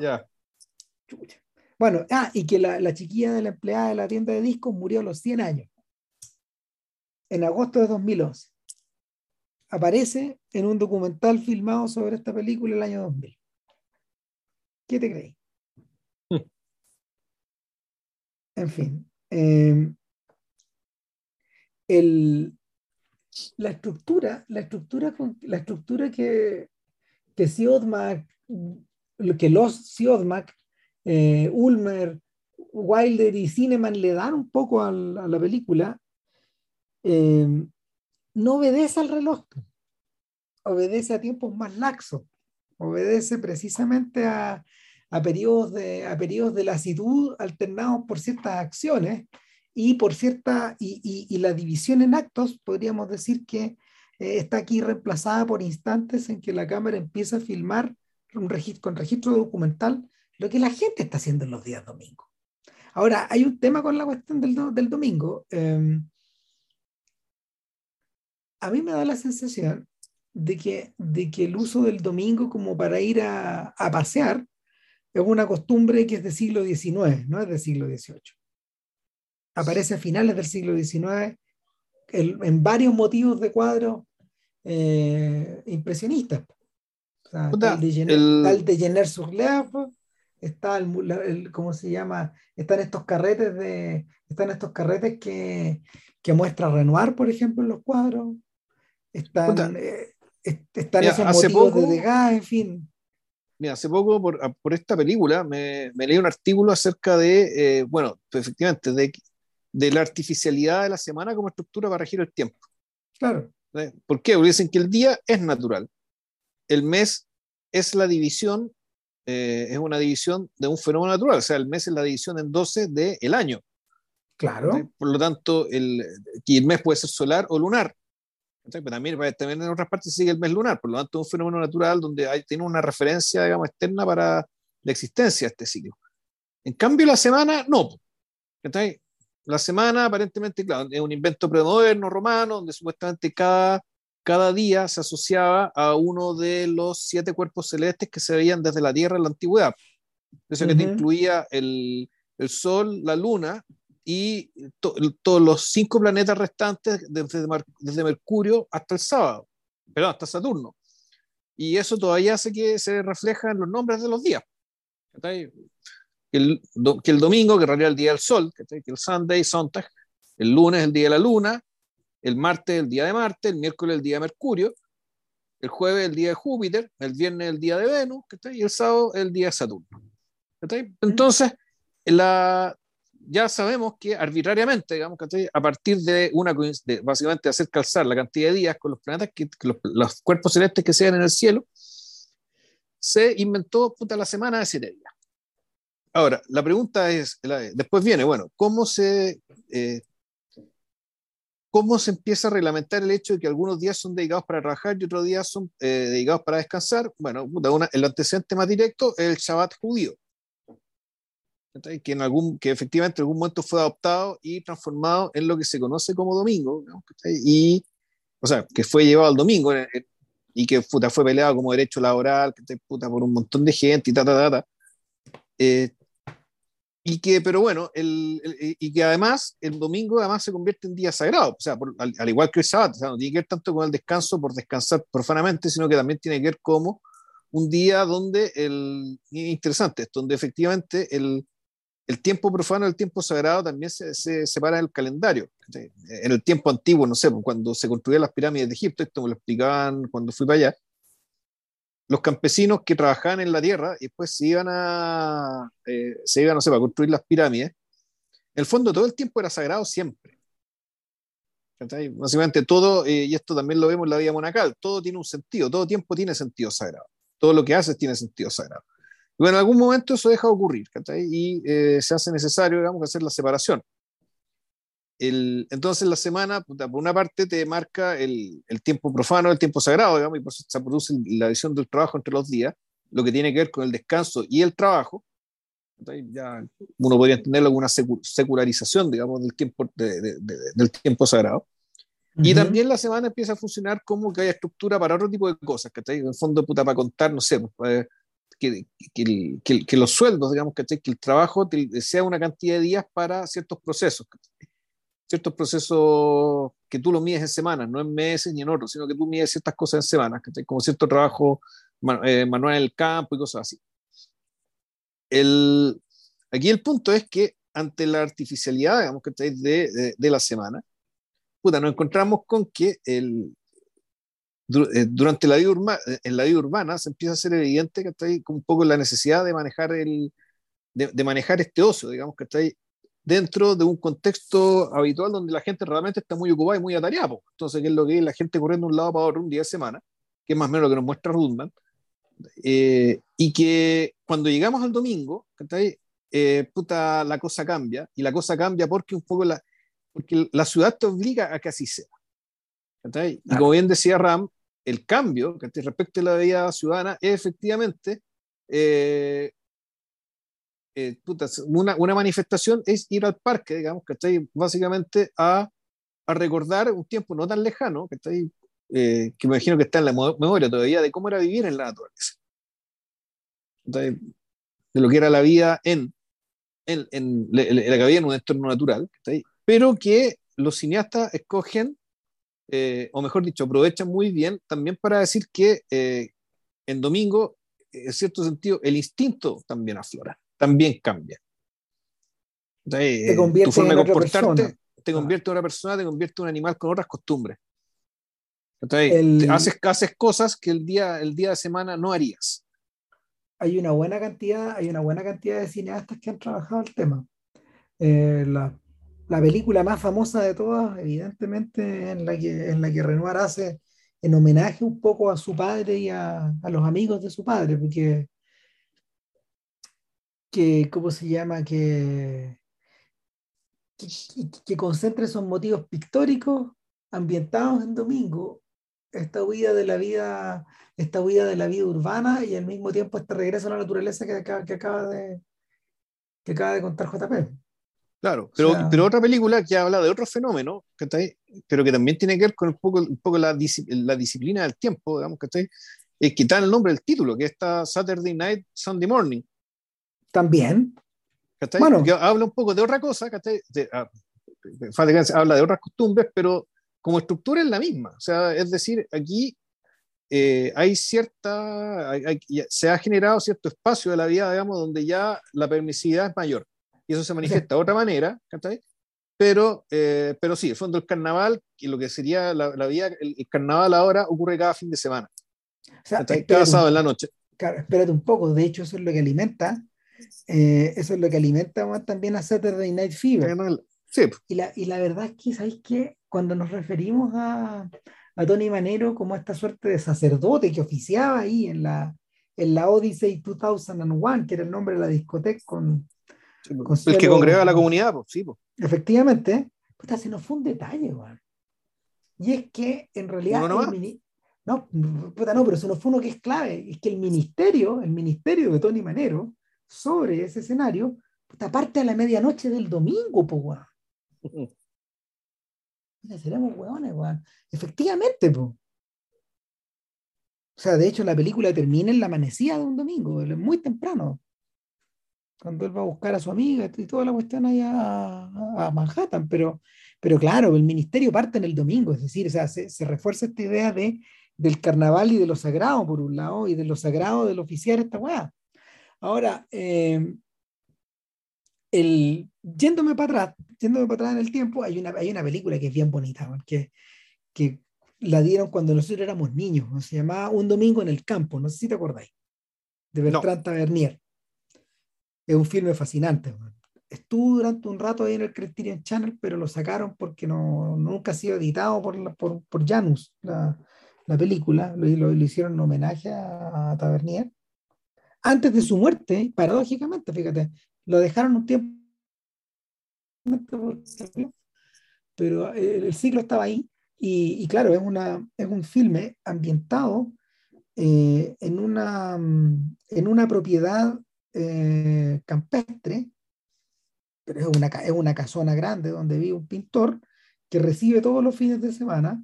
Speaker 1: Bueno, ah, y que la, la, chiquilla de la empleada de la tienda de discos murió a los 100 años. En agosto de 2011. Aparece en un documental filmado sobre esta película el año 2000. ¿Qué te crees? En fin. Em, la estructura, la estructura, que, que que los Siodmak, eh, Ulmer, Wilder y Cineman le dan un poco a la, película, em, no obedece al reloj, obedece a tiempos más laxos, obedece precisamente a, a periodos de, a periodos de lasitud alternados por ciertas acciones y por cierta, y, y, la división en actos, podríamos decir que eh, está aquí reemplazada por instantes en que la cámara empieza a filmar un registro, con registro documental lo que la gente está haciendo en los días domingos. Ahora, hay un tema con la cuestión del, del domingo. Em, a mí me da la sensación de que, de que el uso del domingo como para ir a, a pasear es una costumbre que es del siglo XIX, no es del siglo XVIII. Aparece a finales del siglo XIX en varios motivos de cuadros eh, impresionistas. está el de Jenner sur está el, ¿cómo se llama? Están estos carretes de, están estos carretes que, que muestra Renoir, por ejemplo, en los cuadros. Están, eh, están esos motivos de Degas, en fin.
Speaker 2: Mira, hace poco por, por esta película me, me, leí un artículo acerca de, eh, bueno, efectivamente, de, de, la artificialidad de la semana como estructura para regir el tiempo.
Speaker 1: Claro.
Speaker 2: ¿Eh? ¿Por qué? Porque dicen que el día es natural. El mes es la división, eh, es una división de un fenómeno natural. O sea, el mes es la división en 12 del año.
Speaker 1: Claro.
Speaker 2: Por lo tanto, el, el mes puede ser solar o lunar. Pero también, también en otras partes sigue el mes lunar, por lo tanto es un fenómeno natural donde hay, tiene una referencia, digamos, externa para la existencia de este ciclo. En cambio, la semana, no. La semana, aparentemente, claro, es un invento premoderno romano, donde supuestamente cada, cada día se asociaba a uno de los siete cuerpos celestes que se veían desde la Tierra en la antigüedad. Eso que te incluía el, el Sol, la Luna y todos los cinco planetas restantes desde, desde, Mercurio hasta el sábado, perdón, hasta Saturno. Y eso todavía hace que se refleja en los nombres de los días. El, que el domingo, que en realidad es el día del sol, que el Sunday, Sonntag, el lunes el día de la luna, el martes el día de Marte, el miércoles el día de Mercurio, el jueves el día de Júpiter, el viernes el día de Venus, y el sábado el día de Saturno. Entonces, la, ya sabemos que arbitrariamente, digamos, a partir de una, básicamente hacer calzar la cantidad de días con los planetas, que, los, cuerpos celestes que sean en el cielo, se inventó la semana de siete días. Ahora, la pregunta es, después viene, bueno, ¿cómo se, eh, ¿cómo se empieza a reglamentar el hecho de que algunos días son dedicados para trabajar y otros días son eh, dedicados para descansar? Bueno, el antecedente más directo es el Shabbat judío. Que, en algún, que efectivamente en algún momento fue adoptado y transformado en lo que se conoce como domingo, y, o sea, que fue llevado al domingo eh, eh, y que puta, fue peleado como derecho laboral puta, por un montón de gente y ta, ta, ta, ta. Eh, y que, pero bueno, el, y que además el domingo además se convierte en día sagrado, o sea, al, igual que el sábado, o sea, no tiene que ver tanto con el descanso por descansar profanamente, sino que también tiene que ver como un día donde el, interesante, donde efectivamente el, el tiempo profano y el tiempo sagrado también se, se separan en el calendario. En el tiempo antiguo, no sé, pues, cuando se construían las pirámides de Egipto, esto me lo explicaban cuando fui para allá, los campesinos que trabajaban en la tierra y después se iban a, eh, se iban, no sé, para construir las pirámides, en el fondo todo el tiempo era sagrado siempre. Básicamente todo, eh, y esto también lo vemos en la vida monacal, todo tiene un sentido, todo tiempo tiene sentido sagrado. Todo lo que haces tiene sentido sagrado. Bueno, en algún momento eso deja de ocurrir, Y eh, se hace necesario, digamos, hacer la separación. El, entonces la semana, por una parte, te marca el, el, tiempo profano, el tiempo sagrado, digamos, y por eso se produce la visión del trabajo entre los días, lo que tiene que ver con el descanso y el trabajo. Ya uno podría entenderlo alguna secularización, digamos, del tiempo, del tiempo sagrado. Y también la semana empieza a funcionar como que hay estructura para otro tipo de cosas, que En el fondo, puta, para contar, no sé, pues, que, que, que, que, los sueldos, digamos, que el trabajo sea una cantidad de días para ciertos procesos ciertos procesos que tú los mides en semanas, no en meses ni en otros, sino que tú mides ciertas cosas en semanas, como cierto trabajo eh, manual en el campo y cosas así. El, aquí el punto es que ante la artificialidad, digamos, de, de, de la semana, puta, nos encontramos con que el, eh, durante la vida, urbana, en la vida urbana se empieza a ser evidente que está ahí un poco la necesidad de manejar, el, de, de manejar este ocio, digamos, que está ahí dentro de un contexto habitual donde la gente realmente está muy ocupada y muy atareada. Entonces, ¿qué es lo que es la gente corriendo de un lado para otro un día de semana? Que es más o menos lo que nos muestra Rudman. Eh, y que cuando llegamos al domingo, eh, puta, la cosa cambia. Y la cosa cambia porque un poco la, porque la ciudad te obliga a que así sea. Y como bien decía Ram, el cambio respecto a la vida ciudadana es efectivamente eh, eh, una, manifestación es ir al parque, digamos, que ahí Básicamente a, recordar un tiempo no tan lejano, que ahí, eh, que me imagino que está en la memoria todavía, de cómo era vivir en la naturaleza. De lo que era la vida en, en, en, la que había en un entorno natural, pero que los cineastas escogen, eh, o mejor dicho, aprovechan muy bien también para decir que en domingo, en cierto sentido, el instinto también aflora también cambia.
Speaker 1: te convierte tu forma de comportarte
Speaker 2: te convierte en una persona, te convierte en un animal con otras costumbres. haces, haces cosas que el día, el día de semana no harías.
Speaker 1: Hay una buena cantidad, hay una buena cantidad de cineastas que han trabajado el tema. Eh, la, la, película más famosa de todas, evidentemente, en la que, en la que Renoir hace en homenaje un poco a su padre y a, a los amigos de su padre, porque que, ¿cómo se llama? Que, que, que concentre esos motivos pictóricos ambientados en domingo, esta huida de la vida, esta huida de la vida urbana y al mismo tiempo este regreso a la naturaleza que, que acaba de que acaba de contar JP.
Speaker 2: Claro, pero, pero otra película que habla de otro fenómeno, pero que también tiene que ver con un poco, un poco la, la disciplina del tiempo, digamos, que es quitar el nombre del título, que es Saturday Night, Sunday Morning,
Speaker 1: también.
Speaker 2: Bueno, habla un poco de otra cosa, ah, habla de otras costumbres, pero como estructura es la misma. O sea, es decir, aquí eh, hay cierta, se ha generado cierto espacio de la vida, digamos, donde ya la permisividad es mayor. Y eso se manifiesta de otra manera, pero, eh, pero sí, el fondo del carnaval, y lo que sería la, la vida, el, carnaval ahora ocurre cada fin de semana. O sea, cada sábado en la noche.
Speaker 1: espérate un poco, de hecho eso es lo que alimenta eh, eso es lo que alimenta también a Saturday Night Fever.
Speaker 2: Sí.
Speaker 1: Y, la, y la verdad es que, ¿sabéis qué? Cuando nos referimos a, a Tony Manero como esta suerte de sacerdote que oficiaba ahí en la, en la Odyssey 2001, que era el nombre de la discoteca con...
Speaker 2: el que congregaba a la comunidad, pues, sí. Pues.
Speaker 1: Efectivamente, puta, se nos fue un detalle, weón. Y es que en realidad... No, no, puta, no, pero se nos fue uno que es clave, es que el ministerio, el ministerio de Tony Manero, sobre ese escenario esta parte a la medianoche del domingo, pues, weón. *laughs* seremos weones, weón. Efectivamente, pues. O sea, de hecho, la película termina en la amanecida de un domingo, muy temprano. Cuando él va a buscar a su amiga y toda la cuestión allá a, Manhattan. Pero, pero claro, el ministerio parte en el domingo, es decir, o sea, se, refuerza esta idea de, del carnaval y de lo sagrado, por un lado, y de lo sagrado del oficiar esta weá. Ahora, eh, el, yéndome para atrás, yéndome para atrás en el tiempo, hay una, hay una película que es bien bonita, que, que la dieron cuando nosotros éramos niños, se llamaba Un Domingo en el Campo, no sé si te acordáis, de Bertrand Tavernier. Es un filme fascinante. Estuvo durante un rato ahí en el Criterion Channel, pero lo sacaron porque no, nunca ha sido editado por, por, por Janus, la, la película, lo, lo, hicieron en homenaje a, Tavernier. Antes de su muerte, paradójicamente, fíjate, lo dejaron un tiempo, pero el ciclo estaba ahí y, claro, es, una, es un filme ambientado eh, en, una, mm, en una propiedad eh, campestre, pero es una, es una casona grande donde vive un pintor que recibe todos los fines de semana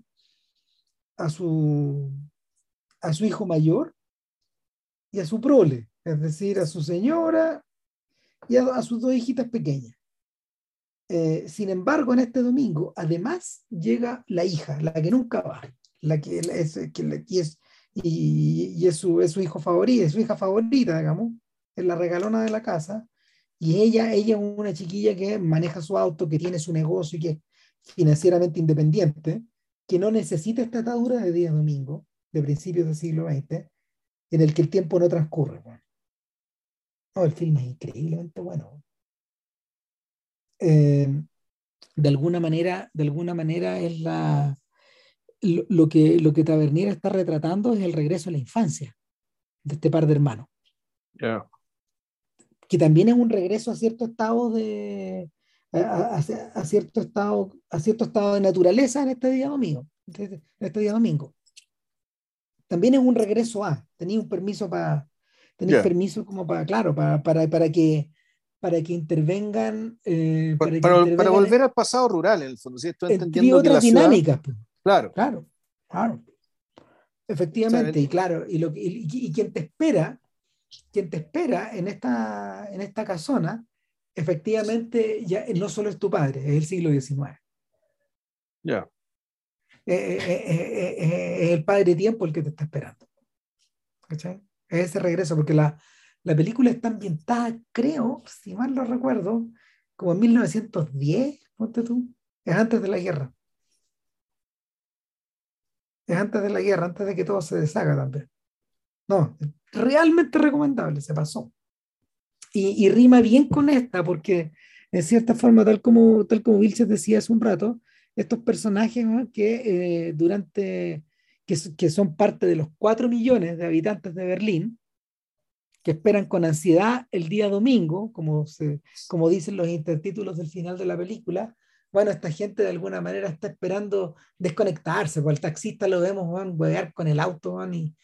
Speaker 1: a su, a su hijo mayor y a su prole, es decir, a su señora y a sus dos hijitas pequeñas. Eh, sin embargo, en este domingo, además llega la hija, la que nunca va, la que es, que, es, y, es, su, es su hijo favorito, es su hija favorita, digamos, es la regalona de la casa, y ella, ella es una chiquilla que maneja su auto, que tiene su negocio y que es financieramente independiente, que no necesita esta atadura de día domingo, de principios del siglo XX, en el que el tiempo no transcurre. No, el film es increíblemente bueno. Eh, de alguna manera, de alguna manera es la lo, que lo que Tavernier está retratando es el regreso a la infancia de este par de hermanos. Que también es un regreso a cierto estado de a, cierto estado a cierto estado de naturaleza en este día domingo, en este día domingo. También es un regreso a, tenía un permiso para tenéis permiso como para, claro, para, para, para que para que intervengan.
Speaker 2: Eh, para, volver al pasado rural, en el fondo. ¿sí? Estoy entendiendo
Speaker 1: otras dinámicas.
Speaker 2: Claro.
Speaker 1: Claro, claro. Efectivamente, y claro, y, lo, y, quien te espera, quien te espera en esta, en esta casona, efectivamente ya no solo es tu padre, es el siglo XIX.
Speaker 2: Ya.
Speaker 1: Eh, eh, es el padre tiempo el que te está esperando. ¿Cachai? Es ese regreso, porque la, la película está ambientada, creo, si mal no recuerdo, como en 1910, ponte tú. Es antes de la guerra. Es antes de la guerra, antes de que todo se deshaga también. No, realmente recomendable, se pasó. Y, rima bien con esta, porque en cierta forma, tal como, tal como Vilches decía hace un rato, estos personajes que eh, durante, que, que son parte de los cuatro millones de habitantes de Berlín, que esperan con ansiedad el día domingo, como, se, como dicen los intertítulos del final de la película, bueno, esta gente de alguna manera está esperando desconectarse, porque el taxista lo vemos van a con el auto van, y,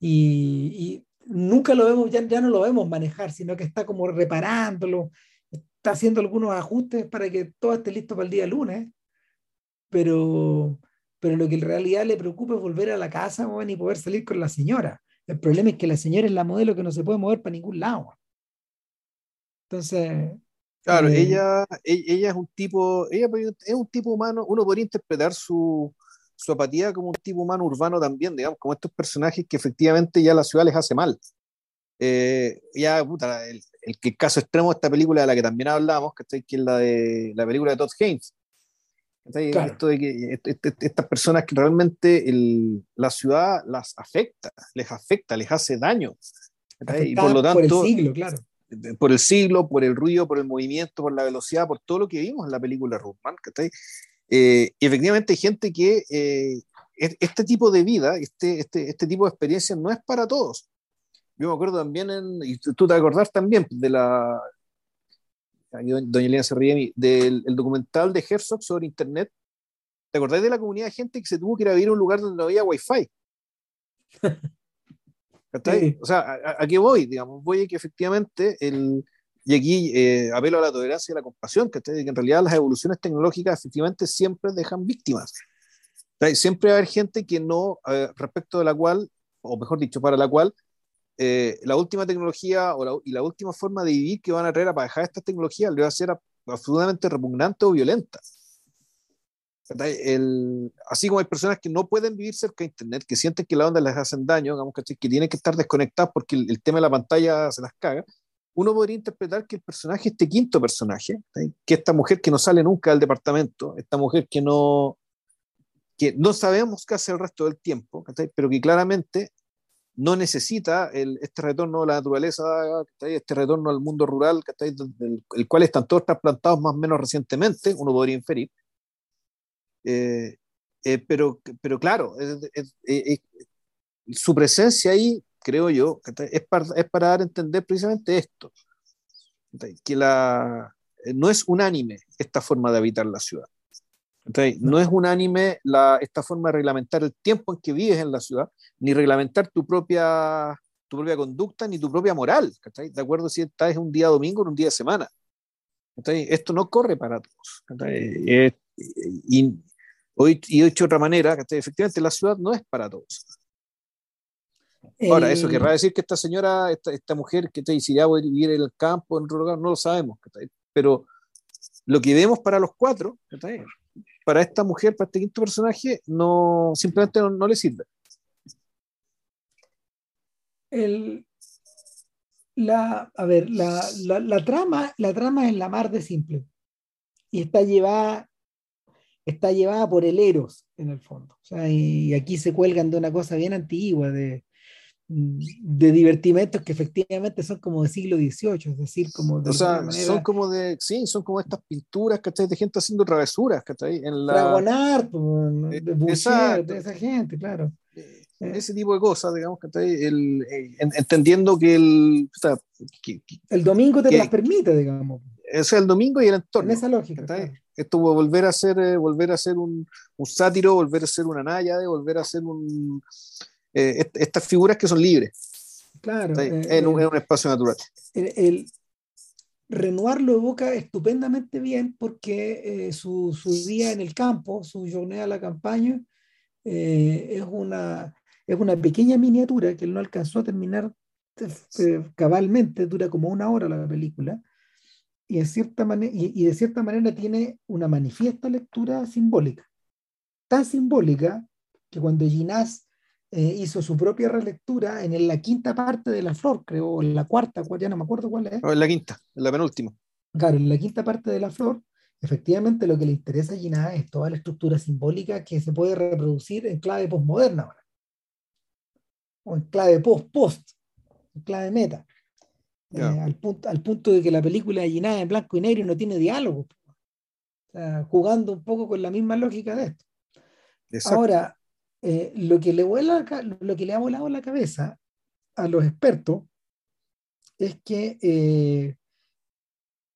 Speaker 1: y, nunca lo vemos, ya, ya no lo vemos manejar, sino que está como reparándolo, está haciendo algunos ajustes para que todo esté listo para el día lunes, pero, pero lo que en realidad le preocupa es volver a la casa y poder salir con la señora. El problema es que la señora es la modelo que no se puede mover para ningún lado. Entonces.
Speaker 2: Claro, eh, ella, e-, ella es un tipo, ella es un tipo humano, uno podría interpretar su, su apatía como un tipo humano urbano también, digamos, como estos personajes que efectivamente ya la ciudad les hace mal. Eh, ya, puta, el, el, caso extremo de esta película de la que también hablamos, que es la de la película de Todd Haynes, esto de que estas personas que realmente la ciudad las afecta, les afecta, les hace daño. Y por lo tanto,
Speaker 1: por el siglo, claro.
Speaker 2: Por el siglo, por el ruido, por el movimiento, por la velocidad, por todo lo que vimos en la película Ruthman. Eh, y efectivamente hay gente que eh, este tipo de vida, este, este, este tipo de experiencias no es para todos. Yo me acuerdo también, en, y tú te acordás también de la, doña Elena se ríe del documental de Herzog sobre Internet. ¿Te acordás de la comunidad de gente que se tuvo que ir a vivir a un lugar donde no había wifi? *laughs* O sea, ¿a, qué voy? Digamos, voy a que efectivamente el, y aquí eh, apelo a la tolerancia y a la compasión, que, que en realidad las evoluciones tecnológicas efectivamente siempre dejan víctimas. Siempre va a haber gente que no, eh, respecto de la cual, o mejor dicho, para la cual, eh, la última tecnología o y la última forma de vivir que van a traer a dejar estas tecnologías le va a ser absolutamente repugnante o violenta. El, así como hay personas que no pueden vivir cerca de Internet, que sienten que la onda les hacen daño, digamos, que tienen que estar desconectados porque el, el tema de la pantalla se las caga, uno podría interpretar que el personaje, este quinto personaje, que esta mujer que no sale nunca del departamento, esta mujer que no, que no sabemos qué hace el resto del tiempo, pero que claramente no necesita el, este retorno a la naturaleza, este retorno al mundo rural, el cual están todos trasplantados más o menos recientemente, uno podría inferir. Eh, eh, pero, pero claro, su presencia ahí creo yo, es para, es para dar a entender precisamente esto, que la, eh, no es unánime esta forma de habitar la ciudad. No es unánime la, esta forma de reglamentar el tiempo en que vives en la ciudad, ni reglamentar tu propia, tu propia conducta, ni tu propia moral. ¿De acuerdo si estás un día domingo o un día de semana? Esto no corre para todos. Eh, y, hoy, y dicho de otra manera, efectivamente la ciudad no es para todos. Ahora, eso querrá decir que esta señora, esta, esta mujer que te dice a vivir en el campo, en otro lugar, no lo sabemos, pero lo que vemos para los cuatro, para esta mujer, para este quinto personaje, no, simplemente no, le sirve.
Speaker 1: El, la, a ver, la, la, la, trama, la trama es la mar de simple y está llevada, está llevada por el Eros en el fondo. O sea, y aquí se cuelgan de una cosa bien antigua, de, de divertimentos que efectivamente son como del siglo XVIII, es decir, como
Speaker 2: de o sea, son como de, sí, son como estas pinturas, ¿cachai? De gente haciendo travesuras, ¿cachai?
Speaker 1: En la... Dragonart, eh, de Boucher, de esa gente, claro.
Speaker 2: Eh, ese tipo de cosas, digamos, ¿cachai? El, eh, entendiendo que el... O sea,
Speaker 1: el domingo te las permite, digamos.
Speaker 2: Es el domingo y el entorno.
Speaker 1: En esa lógica. Claro.
Speaker 2: Esto volver a ser, volver a ser un, un sátiro, volver a ser una náyade, volver a ser un eh, estas figuras que son libres.
Speaker 1: Claro.
Speaker 2: Eh, en, un, espacio natural.
Speaker 1: El, Renoir lo evoca estupendamente bien porque eh, su, su, día en el campo, su jornada a la campaña, es, una, es una pequeña miniatura que él no alcanzó a terminar cabalmente, dura como una hora la película, y, en cierta manera, y, de cierta manera tiene una manifiesta lectura simbólica, tan simbólica que cuando Ginás eh, hizo su propia relectura en la quinta parte de La Flor, creo, o en la cuarta, ya no me acuerdo cuál es.
Speaker 2: No, en la quinta, en la penúltima.
Speaker 1: Claro, en la quinta parte de La Flor, efectivamente lo que le interesa a Gina es toda la estructura simbólica que se puede reproducir en clave postmoderna ahora. O en clave post-post, en clave meta. Eh, al, punto, al punto de que la película de Gina en blanco y negro no tiene diálogo. jugando un poco con la misma lógica de esto. Ahora, eh, lo, que le vuela, lo que le ha volado la cabeza a los expertos es que eh,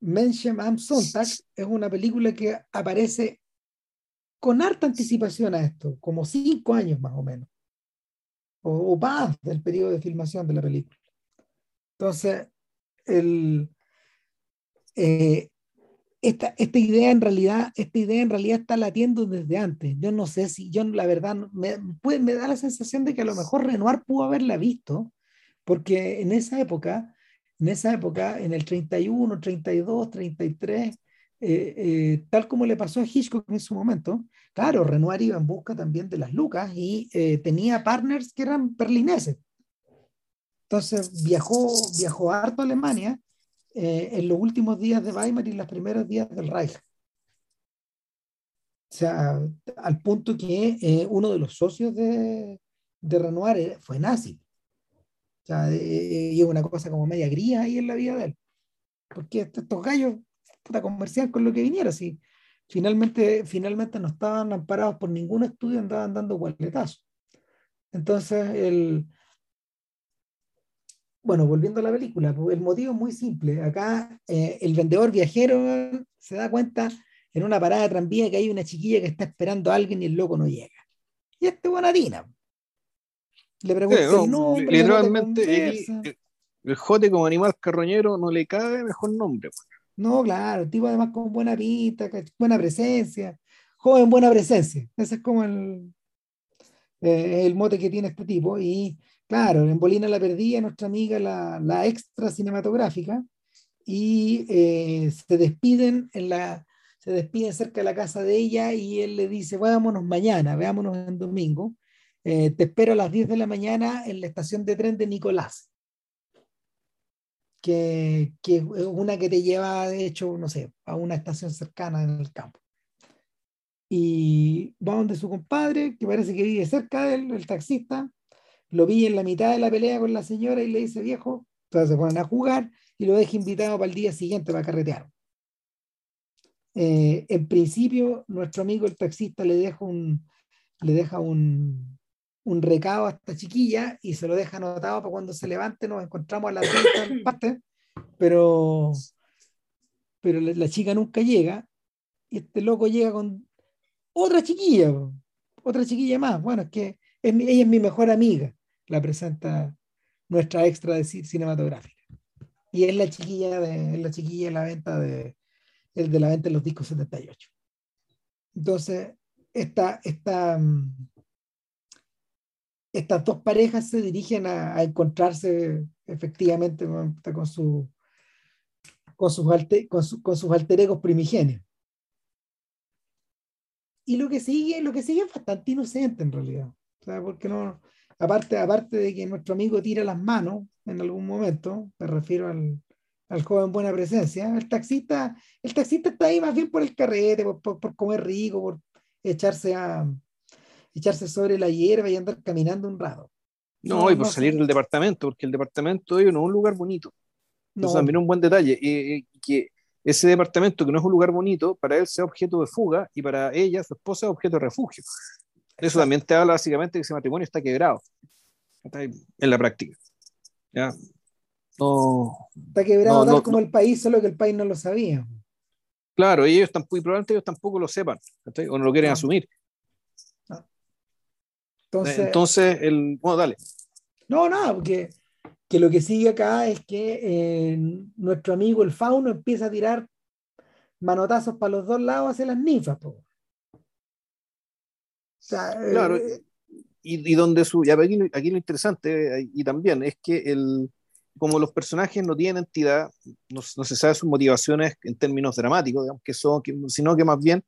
Speaker 1: Mention Am Sonntag es una película que aparece con harta anticipación a esto, como cinco años más o menos, o, más del periodo de filmación de la película. Entonces, el, eh, esta, esta, idea en realidad, esta idea en realidad está latiendo desde antes. Yo no sé si, yo la verdad, me, me da la sensación de que a lo mejor Renoir pudo haberla visto, porque en esa época, en esa época, en el 31, 32, 33, tal como le pasó a Hitchcock en su momento, claro, Renoir iba en busca también de las lucas y eh, tenía partners que eran berlineses. Entonces viajó, viajó harto a Alemania eh, en los últimos días de Weimar y los primeros días del Reich. O sea, al punto que eh, uno de los socios de, de Renoir fue nazi. O sea, eh, y una cosa como media gría ahí en la vida de él. Porque estos gallos, puta, comercial con lo que viniera, si finalmente, finalmente no estaban amparados por ningún estudio, andaban dando gualetazos. Entonces, el, bueno, volviendo a la película, pues, el motivo es muy simple. Acá eh, el vendedor viajero se da cuenta en una parada de tranvía que hay una chiquilla que está esperando a alguien y el loco no llega. Y este buenatina. Le pregunta
Speaker 2: no, literalmente, El jote como animal carroñero no le cabe mejor nombre.
Speaker 1: No, claro, tipo además con buena pinta, buena presencia, joven buena presencia. Ese es como el, eh, el mote que tiene este tipo. Y claro, en Bolina la perdía nuestra amiga, la, la extra cinematográfica, y eh, se despiden en la se despiden cerca de la casa de ella y él le dice, vámonos mañana, veámonos en domingo. Eh, te espero a las 10 de la mañana en la estación de tren de Nicolás, que, que es una que te lleva, de hecho, no sé, a una estación cercana en el campo. Y va donde su compadre, que parece que vive cerca de él, el taxista, lo vi en la mitad de la pelea con la señora y le dice, viejo, entonces se ponen a jugar y lo deja invitado para el día siguiente para carretear. Eh, en principio, nuestro amigo el taxista le deja un, le deja un, un recado a esta chiquilla y se lo deja anotado para cuando se levante nos encontramos a la *coughs* parte, pero, pero la, chica nunca llega y este loco llega con otra chiquilla, otra chiquilla más. Bueno, es que ella es mi mejor amiga, la presenta nuestra extra de cinematográfica. Y es la chiquilla de la chiquilla de la venta de el de la venta de los discos 78. Entonces, esta, esta, mm, estas dos parejas se dirigen a, encontrarse efectivamente con, su, con, sus con, con sus alter egos primigenios. Y lo que sigue, lo que sigue es bastante inocente en realidad. O sea, porque no, aparte, aparte de que nuestro amigo tira las manos en algún momento, me refiero al, al joven buena presencia. El taxista, el taxista está ahí más bien por el carrete, por, comer rico, por echarse a echarse sobre la hierba y andar caminando un rato.
Speaker 2: No, y por salir del departamento, porque el departamento de no es un lugar bonito. No. también un buen detalle, y que ese departamento que no es un lugar bonito, para él sea objeto de fuga y para ella, su esposa, objeto de refugio. Eso también te habla básicamente que ese matrimonio está quebrado en la práctica. ¿ya?
Speaker 1: Está quebrado tal como el país, solo que el país no lo sabía.
Speaker 2: Claro, y ellos tampoco, probablemente ellos tampoco lo sepan, o no lo quieren asumir. Entonces, Entonces, el. Bueno, dale.
Speaker 1: No, nada, porque que lo que sigue acá es que eh, nuestro amigo el fauno empieza a tirar manotazos para los dos lados hacia las ninfas.
Speaker 2: Claro, eh, y, y, donde su. aquí, aquí, lo interesante, eh, y también, es que el, como los personajes no tienen entidad, no, se sabe sus motivaciones en términos dramáticos, digamos, que son, sino que más bien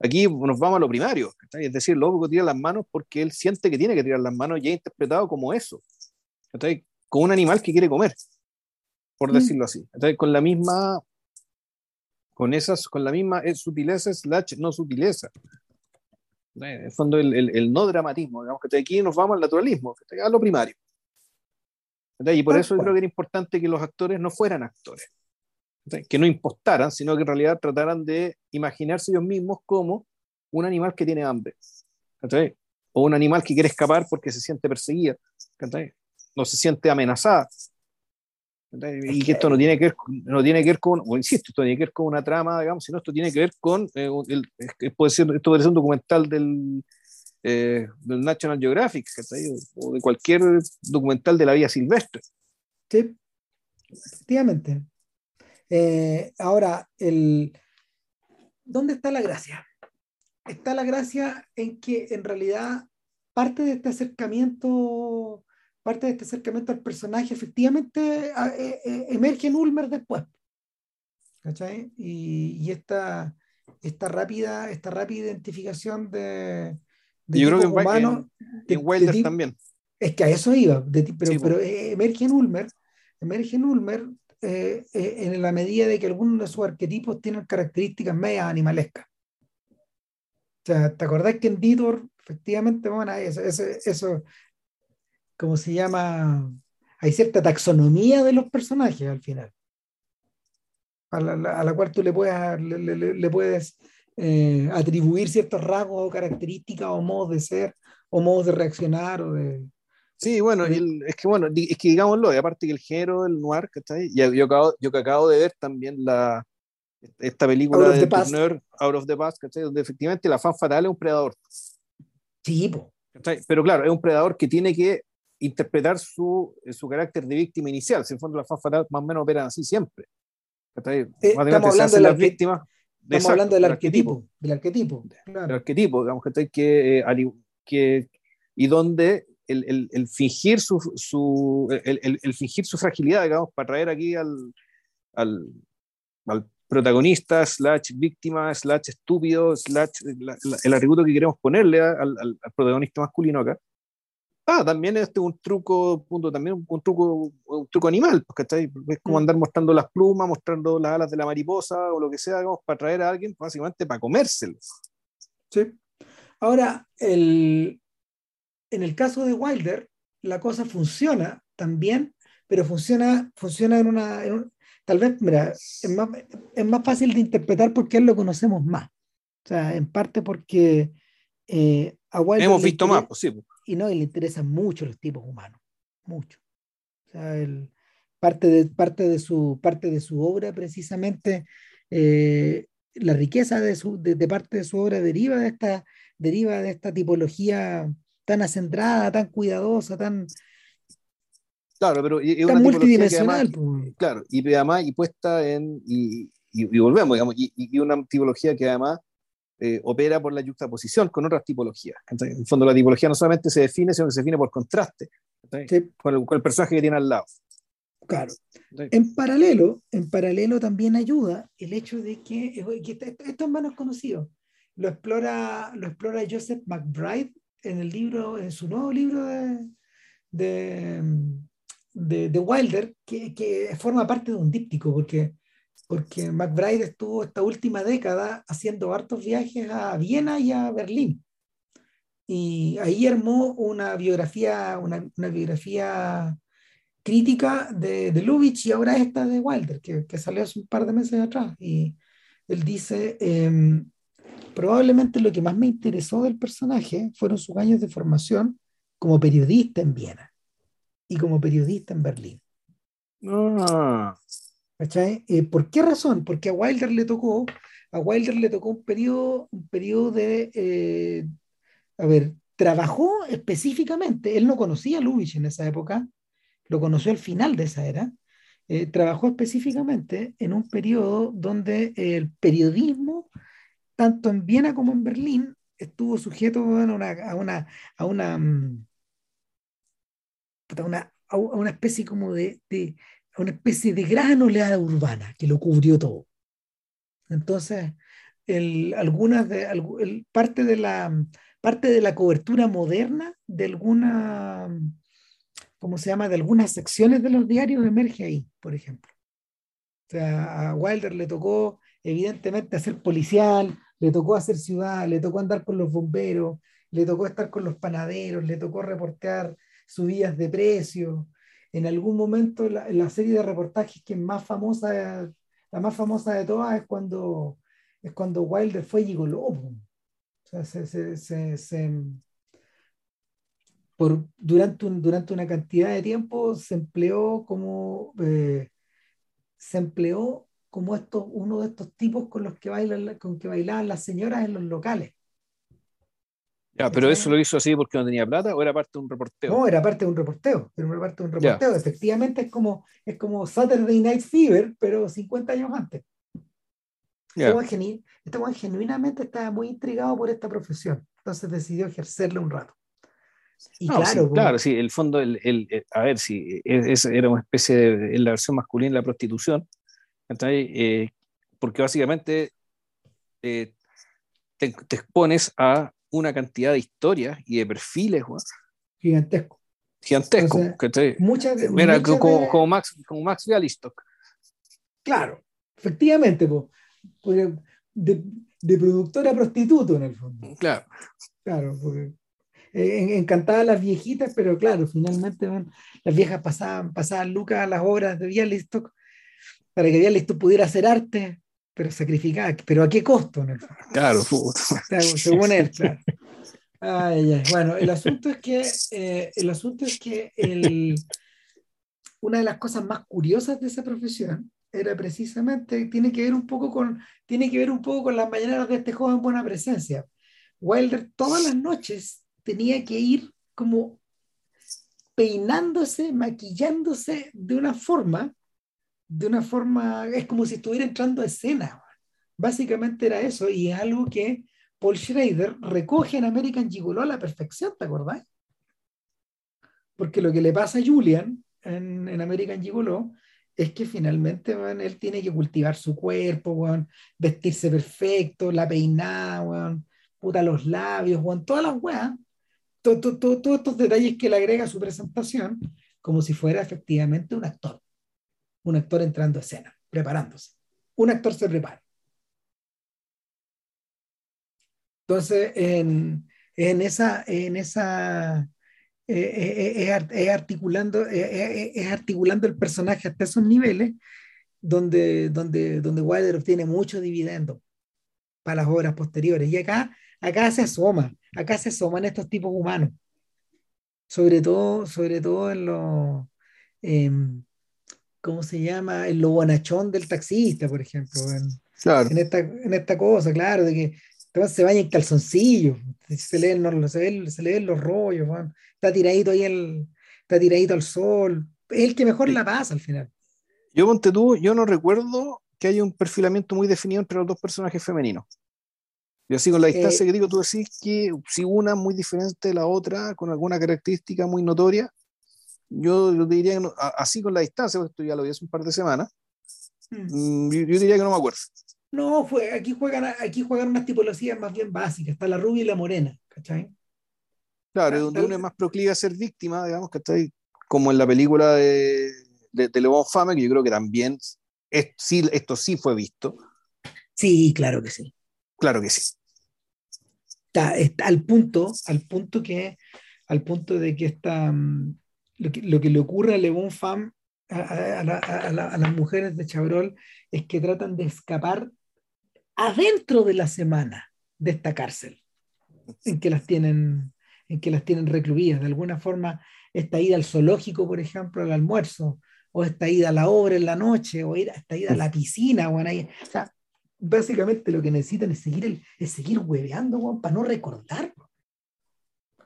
Speaker 2: aquí nos vamos a lo primario, es decir, Lobo tira las manos porque él siente que tiene que tirar las manos y es interpretado como eso, con un animal que quiere comer, por mm. decirlo así, con la misma con esas, con la misma sutileza slash no sutileza. En el fondo, el, el, no dramatismo, digamos que aquí nos vamos al naturalismo, a lo primario. Y por eso creo que era importante que los actores no fueran actores, que no impostaran, sino que en realidad trataran de imaginarse ellos mismos como un animal que tiene hambre, o un animal que quiere escapar porque se siente perseguida, no se siente amenazada. Y que esto no tiene que ver, no tiene que ver con, o insisto, esto tiene que ver con una trama, digamos, sino esto tiene que ver con, eh, puede ser, esto puede ser un documental del, eh, del National Geographic, o de cualquier documental de la vida silvestre.
Speaker 1: Sí, efectivamente. Eh, ahora, el, ¿dónde está la gracia? Está la gracia en que en realidad parte de este acercamiento, parte de este acercamiento al personaje efectivamente eh, emerge en Ulmer después. ¿Cachai? Y, y esta, esta, rápida, esta rápida identificación de,
Speaker 2: yo creo que humano, en, en también.
Speaker 1: Es que a eso iba, pero, pero emerge en Ulmer, emerge en Ulmer eh, eh, en la medida de que algunos de sus arquetipos tienen características medias animalescas. O sea, ¿te acordás que en Vitor, efectivamente, bueno, eso, eso, eso, como se llama, hay cierta taxonomía de los personajes al final, a la, a la cual tú le puedes, le, le, le puedes eh, atribuir ciertos rasgos o características o modos de ser o modos de reaccionar o de...
Speaker 2: Sí, bueno, es que bueno, es que digámoslo, y aparte que el género del noir, ¿cachai? Yo, yo, acabo, yo que acabo de ver también la, esta película de Turner, Out of the Past, ¿cachai? Donde efectivamente la fan fatal es un predador.
Speaker 1: Sí,
Speaker 2: Pero claro, es un predador que tiene que interpretar su, su carácter de víctima inicial. Si en el fondo las fanfatas más o menos operan así siempre.
Speaker 1: Eh, estamos hablando de las víctimas. Estamos hablando del, arquetipo, Del arquetipo.
Speaker 2: Del arquetipo, digamos que, que, eh, que y donde el, el, el fingir su, su el, el, fingir su fragilidad, digamos, para traer aquí al, al, al protagonista, slash víctima, slash estúpido, slash el atributo que queremos ponerle al, al, protagonista masculino acá. Ah, también este un truco, punto, también un, truco, un truco animal, porque es como mm. andar mostrando las plumas, mostrando las alas de la mariposa o lo que sea, digamos, para traer a alguien, básicamente para comérselo.
Speaker 1: Sí. Ahora, el, en el caso de Wilder, la cosa funciona también, pero funciona, funciona en una, tal vez, mira, es más, es más fácil de interpretar porque él lo conocemos más. O sea, en parte porque eh, a Wilder
Speaker 2: hemos visto más, posible.
Speaker 1: Pues y no, y le interesan mucho los tipos humanos, mucho. O sea, el, parte, de, parte, de su, parte de su obra, precisamente, eh, la riqueza de, su, de, de, parte de su obra deriva de esta, deriva de esta tipología tan acentrada, tan cuidadosa, tan,
Speaker 2: claro, pero es una multidimensional. Además, claro, y además y puesta en, y, y, volvemos, digamos, y, y, una tipología que además eh, opera por la juxtaposición con otras tipologías. en el fondo la tipología no solamente se define, sino que se define por contraste con, el, con, el, personaje que tiene al lado.
Speaker 1: Claro. En paralelo, en paralelo también ayuda el hecho de que, que esto es menos conocido. Lo explora, lo explora Joseph McBride en el libro, en su nuevo libro de, de, de, Wilder, que, que, forma parte de un díptico, porque, porque McBride estuvo esta última década haciendo hartos viajes a Viena y a Berlín. Y ahí armó una biografía, una, una biografía crítica de, de Lubitsch y ahora esta de Wilder, que, que, salió hace un par de meses atrás. Y él dice, eh, probablemente lo que más me interesó del personaje fueron sus años de formación como periodista en Viena y como periodista en Berlín.
Speaker 2: Ah.
Speaker 1: Eh, ¿Por qué razón? Porque a Wilder le tocó, a Wilder le tocó un periodo, un periodo de, eh, a ver, trabajó específicamente, él no conocía a Lubitsch en esa época, lo conoció al final de esa era, eh, trabajó específicamente en un periodo donde el periodismo tanto en Viena como en Berlín, estuvo sujeto a una, a una, a una, mm, a una, especie como de, de, una especie de gran oleada urbana que lo cubrió todo. Entonces, el, algunas parte, de la, parte de la cobertura moderna de alguna, ¿cómo se llama?, de algunas secciones de los diarios emerge ahí, por ejemplo. A Wilder le tocó evidentemente hacer policial, le tocó hacer ciudad, le tocó andar con los bomberos, le tocó estar con los panaderos, le tocó reportear subidas de precios. En algún momento la, la serie de reportajes que es más famosa, la más famosa de todas es cuando, es cuando Wilder fue gigoló. O sea, se, se, se, por, durante, un, durante una cantidad de tiempo se empleó como eh, se empleó como estos, uno de estos tipos con los que bailan, con que bailaban las señoras en los locales.
Speaker 2: Ya, pero eso lo hizo así porque no tenía plata o era parte de un reporteo.
Speaker 1: No, era parte de un reporteo, era parte de un reporteo. Efectivamente es como, es como Saturday Night Fever, pero 50 años antes. Este Juan genuinamente estaba muy intrigado por esta profesión, entonces decidió ejercerla un rato.
Speaker 2: Y claro, sí, claro, sí, el fondo, el, el, a ver, si es, era una especie de, la versión masculina de la prostitución, eh, porque básicamente eh, te, expones a una cantidad de historias y de perfiles
Speaker 1: gigantesco.
Speaker 2: Gigantesco.
Speaker 1: muchas,
Speaker 2: Mira, como, como, Max, como Max Bialystock.
Speaker 1: Claro, efectivamente, de, de productora prostituto en el fondo.
Speaker 2: Claro.
Speaker 1: Claro, porque eh, encantadas las viejitas, pero claro, finalmente las viejas pasaban, pasaban lucas a las obras de Bialystock para que Bialystock pudiera hacer arte, pero sacrificar, pero a qué costo,
Speaker 2: Claro, *laughs*
Speaker 1: según él, claro. Bueno, el asunto es que, eh, el asunto es que el, una de las cosas más curiosas de esa profesión era precisamente, tiene que ver un poco con, tiene que ver un poco con las mañanas de este joven buena presencia. Wilder todas las noches tenía que ir como peinándose, maquillándose de una forma, de una forma, es como si estuviera entrando a escena. Básicamente era eso, y es algo que Paul Schrader recoge en American Gigolo a la perfección, ¿te acordás? Porque lo que le pasa a Julian en, en American Gigolo es que finalmente él tiene que cultivar su cuerpo, vestirse perfecto, la peinada, puta los labios, todas las weas, todos estos detalles que le agrega a su presentación, como si fuera efectivamente un actor, un actor entrando a escena, preparándose. Un actor se prepara. Entonces, en, en esa, en esa eh, eh, eh, articulando, es articulando el personaje hasta esos niveles donde, donde, donde Wilder obtiene mucho dividendo para las obras posteriores. Y acá, acá se asoma, acá se asoman estos tipos humanos. Sobre todo, sobre todo en lo, em, ¿cómo se llama? En lo bonachón del taxista, por ejemplo. En, en, esta, en esta cosa, claro, de que se baña en calzoncillos, se leen, los, se, se leen los rollos, está tiradito ahí el, está tiradito al sol, es el que mejor la pasa al final.
Speaker 2: Yo, ponte tú, yo no recuerdo que haya un perfilamiento muy definido entre los dos personajes femeninos. Y así con la distancia eh, que digo, tú decís que si una muy diferente de la otra, con alguna característica muy notoria, yo, yo diría, que así con la distancia, porque esto ya lo vi hace un par de semanas, mm. Mm, yo, diría que no me acuerdo.
Speaker 1: No, fue, aquí juegan, aquí juegan unas tipologías más bien básicas, está la rubia y la morena, ¿cachai?
Speaker 2: Claro, donde uno es más proclive a ser víctima, digamos, que está ahí, como en la película de, de, de Le Fame, que yo creo que también es, sí, esto sí fue visto.
Speaker 1: Sí, claro que sí.
Speaker 2: Claro que sí.
Speaker 1: Está, está al punto, al punto que, al punto de que está, mm, lo que, le ocurre a Le Bon Femme, a, a, a, a, las mujeres de Chabrol, es que tratan de escapar adentro de la semana de esta cárcel en que las tienen, en que las tienen recluidas. De alguna forma, esta ida al zoológico, por ejemplo, al almuerzo, o esta ida a la obra en la noche, o esta ida a la piscina, bueno, ahí, o sea, básicamente lo que necesitan es seguir, el, es seguir hueveando, para no recordar.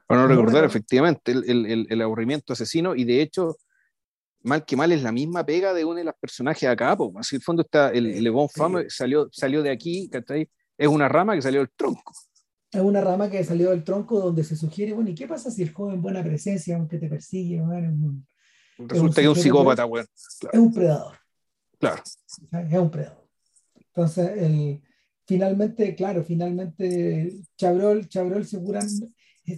Speaker 2: Para no recordar, efectivamente, el, el, el, aburrimiento asesino, y de hecho, mal que mal es la misma pega de uno de los personajes acá, pues así el fondo está, el, el Fame salió, salió de aquí, Es una rama que salió del tronco.
Speaker 1: Es una rama que salió del tronco donde se sugiere, bueno, ¿y qué pasa si el joven buena presencia, aunque te persigue,
Speaker 2: Resulta que es un psicópata, bueno.
Speaker 1: Es un predador.
Speaker 2: Claro.
Speaker 1: Es un predador. Entonces, el, finalmente, claro, finalmente Chabrol, Chabrol seguramente,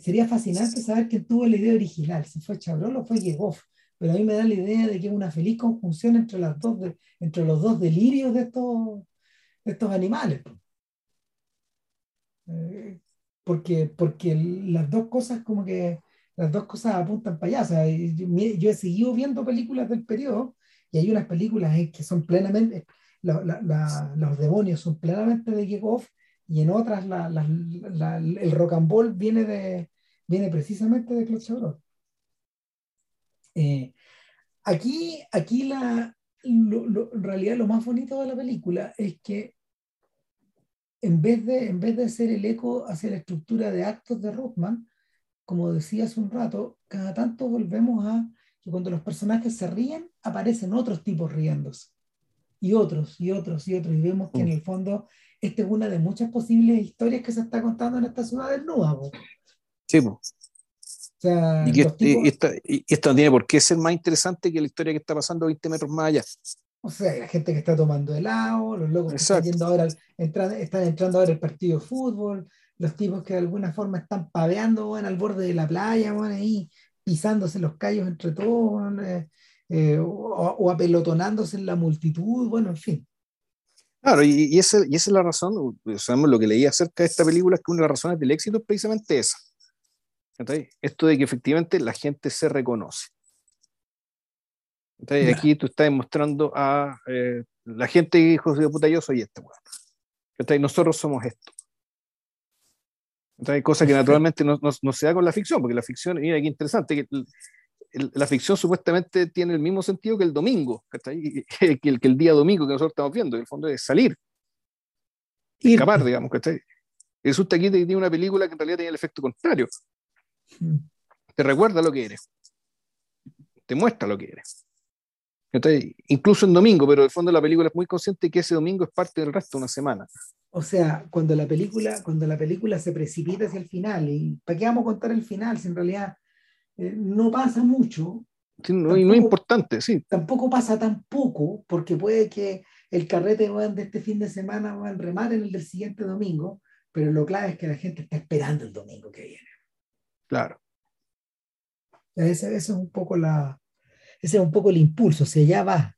Speaker 1: sería fascinante saber quién tuvo la idea original, si fue Chabrol o fue Yegoff pero a mí me da la idea de que es una feliz conjunción entre, las dos entre los dos delirios de estos, estos animales. Eh, porque, porque las dos cosas como que las dos cosas apuntan para allá. yo, he seguido viendo películas del periodo y hay unas películas que son plenamente, los demonios son plenamente de Gekov y en otras el rock and roll viene, de, viene precisamente de Claude Chabrol. Eh, aquí, aquí la, en realidad lo más bonito de la película es que en vez de, en vez de ser el eco hacia la estructura de actos de Rothman, como decía hace un rato, cada tanto volvemos a que cuando los personajes se ríen, aparecen otros tipos riéndose. Y otros, y otros, y otros. Y vemos que en el fondo esta es una de muchas posibles historias que se está contando en esta ciudad del nuevo.
Speaker 2: Sí, pues y, esto no tiene por qué ser más interesante que la historia que está pasando 20 metros más allá.
Speaker 1: O sea, la gente que está tomando helado, los locos que están yendo ahora, están entrando ahora el partido de fútbol, los tipos que de alguna forma están paveando bueno, al borde de la playa, bueno, ahí pisándose los callos entre todos, eh, eh, o, apelotonándose en la multitud, bueno, en fin.
Speaker 2: Claro, y, y, esa, y esa es la razón, sabemos lo que leí acerca de esta película, es que una de las razones del éxito es precisamente esa. Esto de que efectivamente la gente se reconoce. Entonces, aquí tú estás mostrando a eh, la gente que dijo, de puta, yo soy este, weón. Nosotros somos esto. Entonces, cosa que naturalmente no, no, se da con la ficción, porque la ficción, mira qué interesante, que la ficción supuestamente tiene el mismo sentido que el domingo, *laughs* que el, que el día domingo que nosotros estamos viendo, en el fondo es salir, escapar, digamos, ¿cachai? Resulta aquí tiene una película que en realidad tiene el efecto contrario. Te recuerda lo que eres. te muestra lo que eres. incluso en domingo, pero el fondo de la película es muy consciente que ese domingo es parte del resto de una semana.
Speaker 1: O sea, cuando la película, cuando la película se precipita hacia el final, ¿y para qué vamos a contar el final si en realidad eh, no pasa mucho?
Speaker 2: no, es importante, sí.
Speaker 1: Tampoco pasa tan poco, porque puede que el carrete de este fin de semana va remate en el del siguiente domingo, pero lo clave es que la gente está esperando el domingo que viene.
Speaker 2: Claro.
Speaker 1: Ese, es un poco la, ese es un poco el impulso, hacia allá va.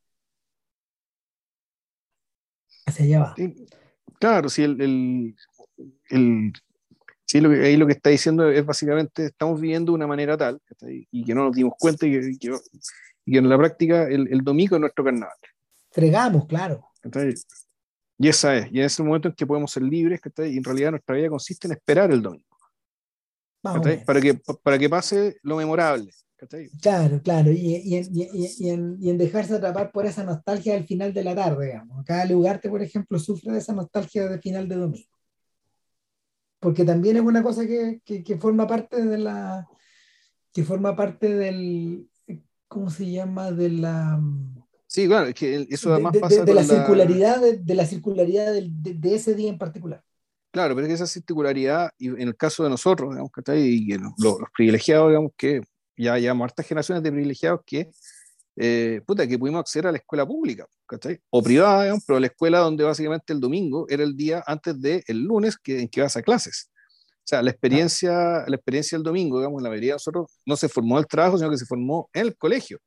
Speaker 1: Hacia allá va.
Speaker 2: claro, si el, el, el sí, lo que, ahí lo que está diciendo es básicamente estamos viviendo de una manera tal y que no nos dimos cuenta y que, y en la práctica el, el, domingo es nuestro carnaval.
Speaker 1: Fregamos, claro.
Speaker 2: Y esa es, y en ese momento en que podemos ser libres, y en realidad nuestra vida consiste en esperar el domingo. Para que, para que pase lo memorable.
Speaker 1: Claro, claro, y, y, y, y, en, y, en, dejarse atrapar por esa nostalgia del final de la tarde, digamos. Cada lugar, por ejemplo, sufre de esa nostalgia de final de domingo. Porque también es una cosa que, que, que forma parte de la. que forma parte del. ¿Cómo se llama? De la.
Speaker 2: Sí, claro, es que eso además
Speaker 1: de,
Speaker 2: pasa.
Speaker 1: De, la, circularidad, de, la circularidad de, ese día en particular.
Speaker 2: Claro, pero es que esa circularidad, y en el caso de nosotros, digamos, que está ahí, y los, los, privilegiados, digamos, que ya llevamos hartas generaciones de privilegiados que, eh, puta, que pudimos acceder a la escuela pública, ¿cachai? O privada, digamos, pero la escuela donde básicamente el domingo era el día antes del el lunes que, en que vas a clases. O sea, la experiencia, la experiencia del domingo, digamos, la mayoría de nosotros no se formó en el trabajo, sino que se formó en el colegio.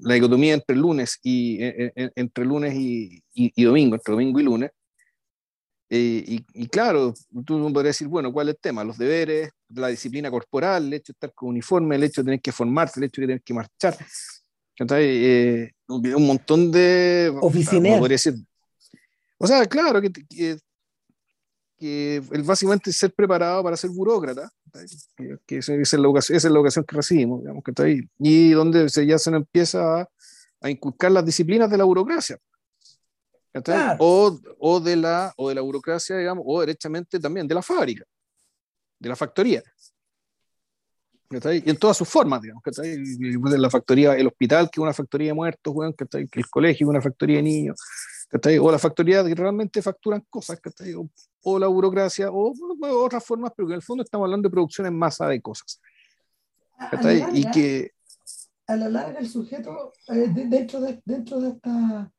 Speaker 2: La dicotomía entre lunes y, entre lunes y, y, y domingo, entre domingo y lunes, eh, y, claro, tú podrías decir, bueno, ¿cuál es el tema? Los deberes, la disciplina corporal, el hecho de estar con uniforme, el hecho de tener que formarse, el hecho de tener que marchar. Eh, un montón de...
Speaker 1: Oficinea.
Speaker 2: O sea, claro, que, que, que básicamente ser preparado para ser burócrata, que esa es, la ocasión, esa es la ocasión que recibimos, digamos, que está ahí, y donde se, ya se nos empieza a, a inculcar las disciplinas de la burocracia. O, o, de la, o de la burocracia, digamos, o derechamente también de la fábrica, de la factoría. Y en todas sus formas, digamos, de la factoría, el hospital, que es una factoría de muertos, que el colegio, que es una factoría de niños, o la factoría que realmente facturan cosas, o, o, la burocracia, o, otras formas, pero que en el fondo estamos hablando de producción en masa de cosas. y que
Speaker 1: a la larga el sujeto, eh, dentro, de, dentro de esta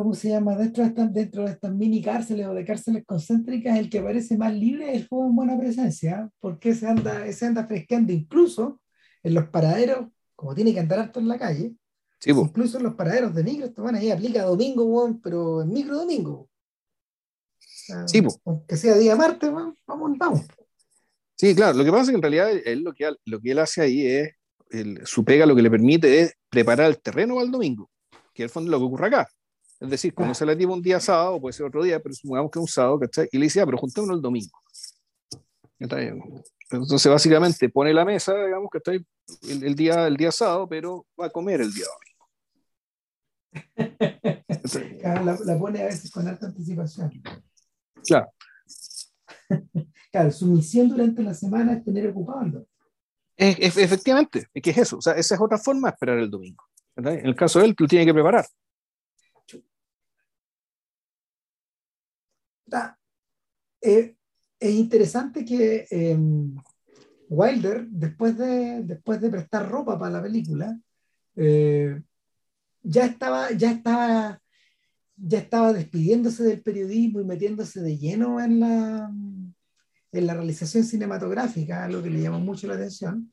Speaker 1: ¿cómo se llama? Dentro de, estas, dentro de estas mini cárceles o de cárceles concéntricas, el que parece más libre es el joven buena presencia, porque se anda, se anda fresqueando incluso en los paraderos, como tiene que andar harto en la calle, incluso en los paraderos de micro, esto van ahí aplica domingo, pero en micro domingo.
Speaker 2: sí,
Speaker 1: aunque sea día martes, vamos, vamos.
Speaker 2: Sí, claro, lo que pasa es que en realidad él, lo, que, lo que él hace ahí es, su pega lo que le permite es preparar el terreno para el domingo, que es el fondo lo que ocurre acá. Es decir, cuando se le lleva un día sábado, puede ser otro día, pero supongamos que es un sábado, ¿cachai? Y le dice, ah, pero juntémonos el domingo. Entonces, básicamente, pone la mesa, digamos, que está el, el, día, el día sábado, pero va a comer el día
Speaker 1: domingo. *laughs* la, la, pone a veces con alta anticipación.
Speaker 2: Claro. *laughs*
Speaker 1: claro, su misión durante la semana es tener ocupado
Speaker 2: es, efectivamente, es que es eso. O sea, esa es otra forma de esperar el domingo. En el caso de él, lo tiene que preparar.
Speaker 1: Eh, es interesante que em, Wilder, después de, después de prestar ropa para la película, eh, ya estaba, ya estaba, ya estaba despidiéndose del periodismo y metiéndose de lleno en la, en la realización cinematográfica, algo que le llamó mucho la atención.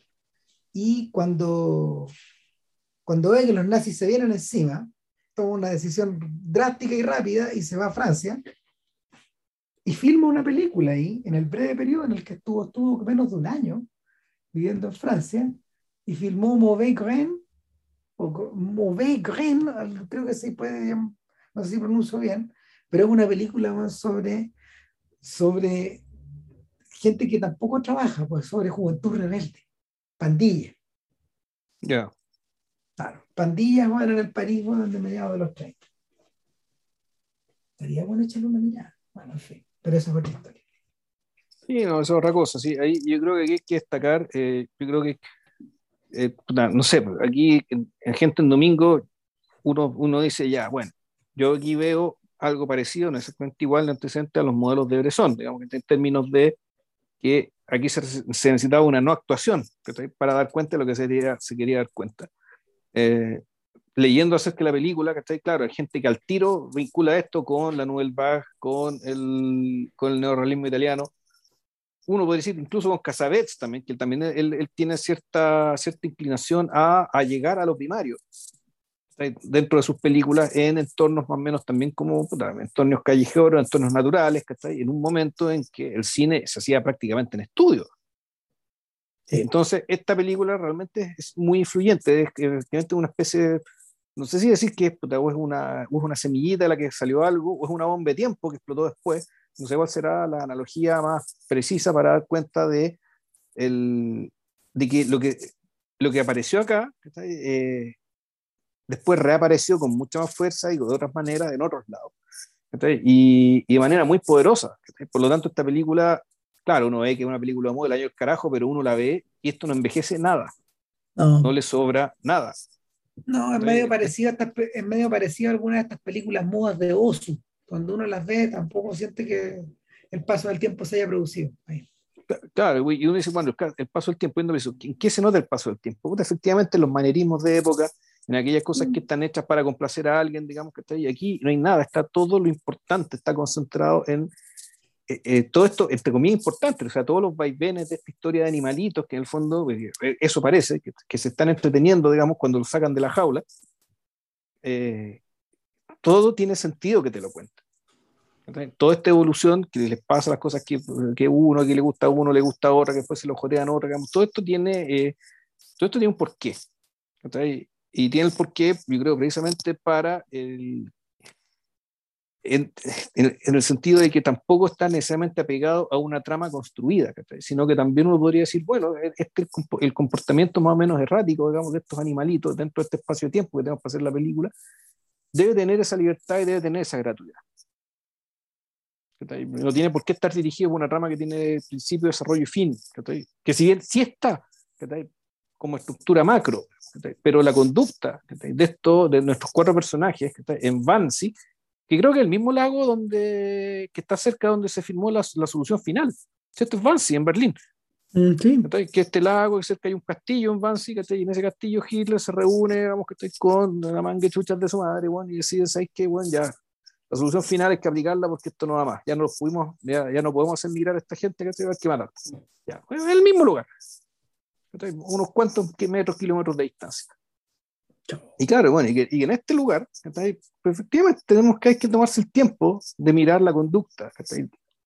Speaker 1: Y cuando, cuando ve que los nazis se vienen encima, toma una decisión drástica y rápida y se va a Francia y filma una película ahí, en el breve periodo en el que estuvo, estuvo menos de un año viviendo en Francia, y filmó Mauvais Grain, o Mauvais Grain, creo que se puede, no sé si pronuncio bien, pero es una película sobre, sobre gente que tampoco trabaja, pues sobre juventud rebelde, pandilla.
Speaker 2: Ya.
Speaker 1: Claro, pandillas bueno, en el París bueno, de mediados de los 30. Estaría bueno echarle una mirada. Bueno, en fin. Pero eso es. Sí,
Speaker 2: no, eso es otra cosa. Sí, ahí yo creo que hay que destacar, eh, yo creo que eh, no sé, aquí en, Gente en Domingo uno, uno dice ya, bueno, yo aquí veo algo parecido, no exactamente igual de antecedente a los modelos de Bresson, digamos, en términos de que aquí se, necesitaba una no actuación para dar cuenta de lo que se quería, se quería dar cuenta. Eh, leyendo acerca de la película, ¿cachai? Claro, hay gente que al tiro vincula esto con la Nouvelle Vague, con el, con el neorrealismo italiano. Uno puede decir, incluso con Casabets también, que él también él, tiene cierta, cierta inclinación a, a, llegar a lo primario dentro de sus películas en entornos más o menos también como entornos callejeros, entornos naturales, ¿cachai? en un momento en que el cine se hacía prácticamente en estudio. Entonces, esta película realmente es muy influyente, es efectivamente una especie de no sé si decir que es, una, es una semillita de la que salió algo, o es una bomba de tiempo que explotó después. No sé cuál será la analogía más precisa para dar cuenta de, el, de que, lo que lo que apareció acá, eh, después reapareció con mucha más fuerza y de otras maneras en otros lados. Y, y, de manera muy poderosa. Por lo tanto, esta película, claro, uno ve que es una película muy del año del carajo, pero uno la ve y esto no envejece nada. no le sobra nada.
Speaker 1: No, es medio parecido a es medio parecido a algunas de estas películas mudas de Osu. Cuando uno las ve, tampoco siente que el paso del tiempo se haya producido.
Speaker 2: Claro, y uno dice, bueno, el paso del tiempo, ¿en qué se nota el paso del tiempo? efectivamente, los manerismos de época, en aquellas cosas que mm. están hechas para complacer a alguien, digamos que está ahí, aquí no hay nada, está todo lo importante, está concentrado en eh, eh, todo esto, entre comillas, importante, o sea, todos los vaivenes de esta historia de animalitos, que en el fondo, pues, eh, eso parece, que, se están entreteniendo, digamos, cuando lo sacan de la jaula, todo tiene sentido que te lo cuente. Toda esta evolución que les pasa las cosas que, que uno, que le gusta a uno, le gusta a otro, que después se lo jodean a otro, digamos, todo esto tiene, todo esto tiene un porqué. Y tiene el porqué, yo creo, precisamente para el, en, el sentido de que tampoco está necesariamente apegado a una trama construida, sino que también uno podría decir, bueno, este, el comportamiento más o menos errático, digamos, de estos animalitos dentro de este espacio de tiempo que tenemos para hacer la película, debe tener esa libertad y debe tener esa gratuidad. No tiene por qué estar dirigido por una trama que tiene principio, desarrollo y fin, que si bien sí está como estructura macro, pero la conducta de esto, de nuestros cuatro personajes en Vansi, que creo que el mismo lago donde, que está cerca donde se firmó la, la solución final. Esto es Wannsee, en Berlín. Mm, sí. Que este lago, que cerca hay un castillo en Wannsee, y en ese castillo Hitler se reúne, digamos que estoy con la manga chuchas de su madre, bueno, y decide, ¿sabes qué? Bueno, ya, la solución final es que aplicarla porque esto no va más. Ya no fuimos, ya, ya no podemos hacer migrar a esta gente que se va a que matar. Ya, es el mismo lugar. Unos cuantos metros, kilómetros de distancia. Y claro, bueno, y que, en este lugar, pues, efectivamente tenemos que, hay que tomarse el tiempo de mirar la conducta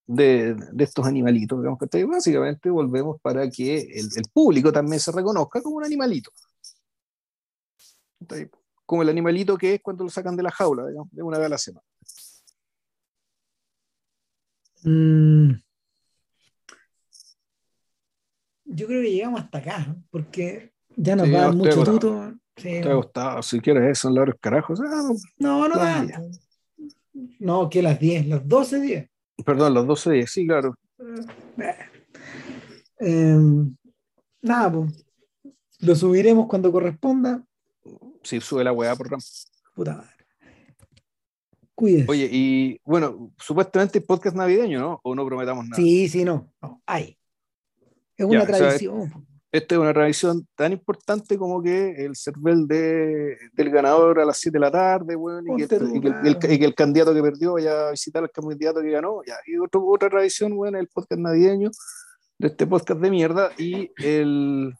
Speaker 2: de, de, estos animalitos. Digamos, que básicamente volvemos para que el, el, público también se reconozca como un animalito. Como el animalito que es cuando lo sacan de la jaula, digamos, de una vez a la semana.
Speaker 1: Mm. Yo creo que llegamos hasta acá, porque ya nos va mucho tuto.
Speaker 2: ¿Te ha gustado? Si quieres son los carajos. Ah,
Speaker 1: no, no, no. No, que las 10, las 12 10.
Speaker 2: Perdón, las 12 10, sí, claro.
Speaker 1: Eh, em, nada, pues. Lo subiremos cuando corresponda.
Speaker 2: Sí, sube la weá por RAM.
Speaker 1: Puta madre.
Speaker 2: Cuídese. Oye, y bueno, supuestamente podcast navideño, ¿no? O no prometamos nada.
Speaker 1: Sí, sí, no. no hay. Es una tradición
Speaker 2: esta es una revisión tan importante como que el cervel de, del ganador a las 7 de la tarde, bueno, y, que, el, candidato que perdió vaya a visitar al candidato que ganó. Ya. Y otro, otra revisión, bueno, el podcast navideño de este podcast de mierda. Y el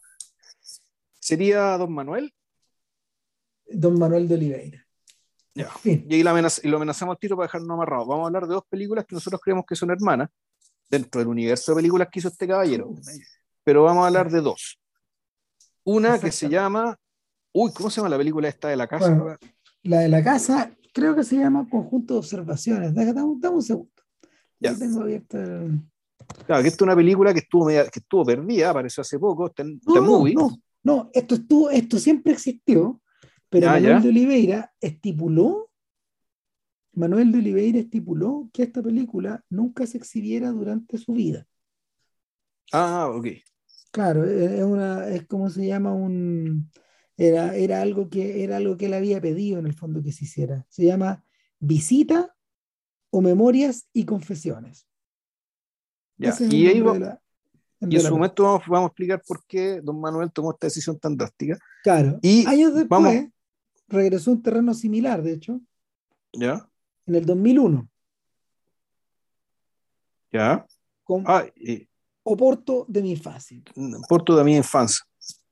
Speaker 2: sería Don Manuel.
Speaker 1: Don Manuel de Oliveira.
Speaker 2: Ya. Y ahí lo, lo amenazamos al tiro para dejarnos amarrados. Vamos a hablar de dos películas que nosotros creemos que son hermanas dentro del universo de películas que hizo este caballero pero vamos a hablar de dos. Una que se llama, uy, ¿cómo se llama la película esta de la casa?
Speaker 1: la de la casa, creo que se llama Conjunto de Observaciones. Dame, un segundo. Ya. tengo abierto
Speaker 2: Claro, que esta es una película que estuvo, que estuvo perdida, apareció hace poco, está en no, movie.
Speaker 1: No, no, esto, estuvo, esto siempre existió, pero Manuel de Oliveira estipuló, Manuel de Oliveira estipuló que esta película nunca se exhibiera durante su vida.
Speaker 2: Ah, ok.
Speaker 1: Claro, e, es, una, es como se llama un... Era, era, algo que, era algo que él había pedido en el fondo que se hiciera. Se llama Visita o Memorias y Confesiones.
Speaker 2: y ahí y en su momento vamos, vamos, a explicar por qué don Manuel tomó esta decisión tan drástica.
Speaker 1: Claro. Y años después regresó a un terreno similar, de hecho.
Speaker 2: ¿Ya?
Speaker 1: En el 2001.
Speaker 2: ¿Ya?
Speaker 1: Con ah, Oporto de mi infancia.
Speaker 2: Oporto de mi infancia.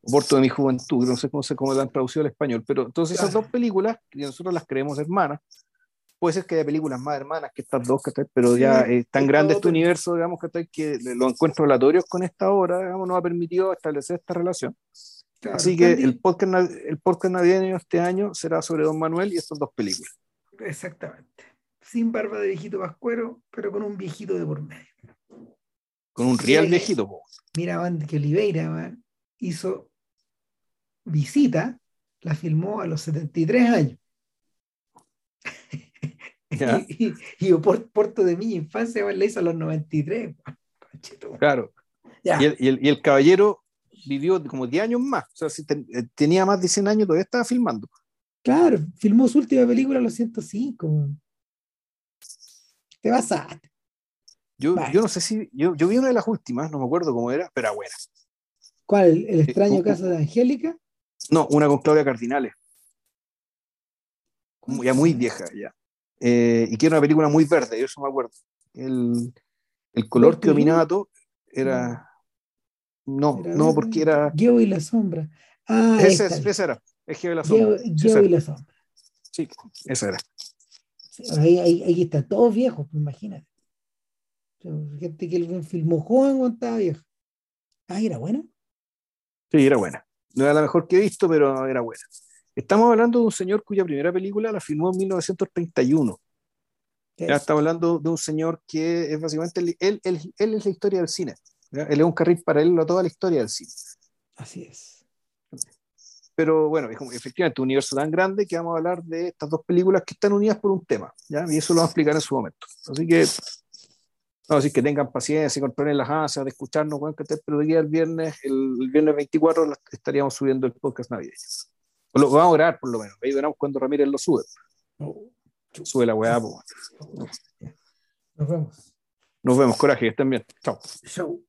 Speaker 2: Oporto de mi juventud, no sé cómo se cómo la han traducido al español, pero entonces esas dos películas, que nosotros las creemos hermanas, puede ser que haya películas más hermanas que estas dos, pero ya es tan grande este universo, digamos, que los encuentros relatorios con esta obra, digamos, nos ha permitido establecer esta relación. Así que el podcast, el podcast navideño este año será sobre Don Manuel y estas dos películas.
Speaker 1: Exactamente. Sin barba de viejito vascuero, pero con un viejito de por medio.
Speaker 2: Con un real viejito.
Speaker 1: Mira, Mira, que Oliveira hizo visita, la filmó a los 73 años. *laughs* y, y, Porto de mi infancia le hizo a los 93.
Speaker 2: Claro. Y el, y, el, caballero vivió como 10 años más. O sea, si eh, tenía más de 100 años, todavía estaba filmando.
Speaker 1: Claro, filmó su última película a los 105. Te vas
Speaker 2: Yo, yo no sé si. Yo, yo vi una de las últimas, no me acuerdo cómo era, pero era buena.
Speaker 1: ¿Cuál? ¿El, eh, extraño caso de Angélica?
Speaker 2: No, una con Claudia Cardinales. Ya muy vieja, ya. Eh, y que era una película muy verde, yo eso me acuerdo. El, el color que dominaba todo era. No, no, porque era.
Speaker 1: Geo y la sombra. Ah,
Speaker 2: esa, esa era. Es Geo y la sombra.
Speaker 1: Geo, y la sombra.
Speaker 2: Sí, esa era.
Speaker 1: ahí, ahí, ahí están todos viejos, pues, imagínate. Gente que el filmó joven cuando estaba viejo. Ah, ¿era buena?
Speaker 2: Sí, era buena. No era la mejor que he visto, pero era buena. Estamos hablando de un señor cuya primera película la filmó en 1931. Ya estamos hablando de un señor que es básicamente, él, él, él es la historia del cine. Él es un carril paralelo a toda la historia del cine.
Speaker 1: Así es.
Speaker 2: Pero bueno, efectivamente un universo tan grande que vamos a hablar de estas dos películas que están unidas por un tema. ¿ya? Y eso lo vamos a explicar en su momento. Así que, no, así que tengan paciencia y controlen las ansias de escucharnos, pero de aquí al viernes, el, viernes 24, estaríamos subiendo el podcast navideño. Lo vamos a grabar por lo menos. Ahí veremos cuando Ramírez lo sube. sube la weá.
Speaker 1: Nos vemos.
Speaker 2: Nos vemos. Coraje. Estén bien. Chao.
Speaker 1: Chao.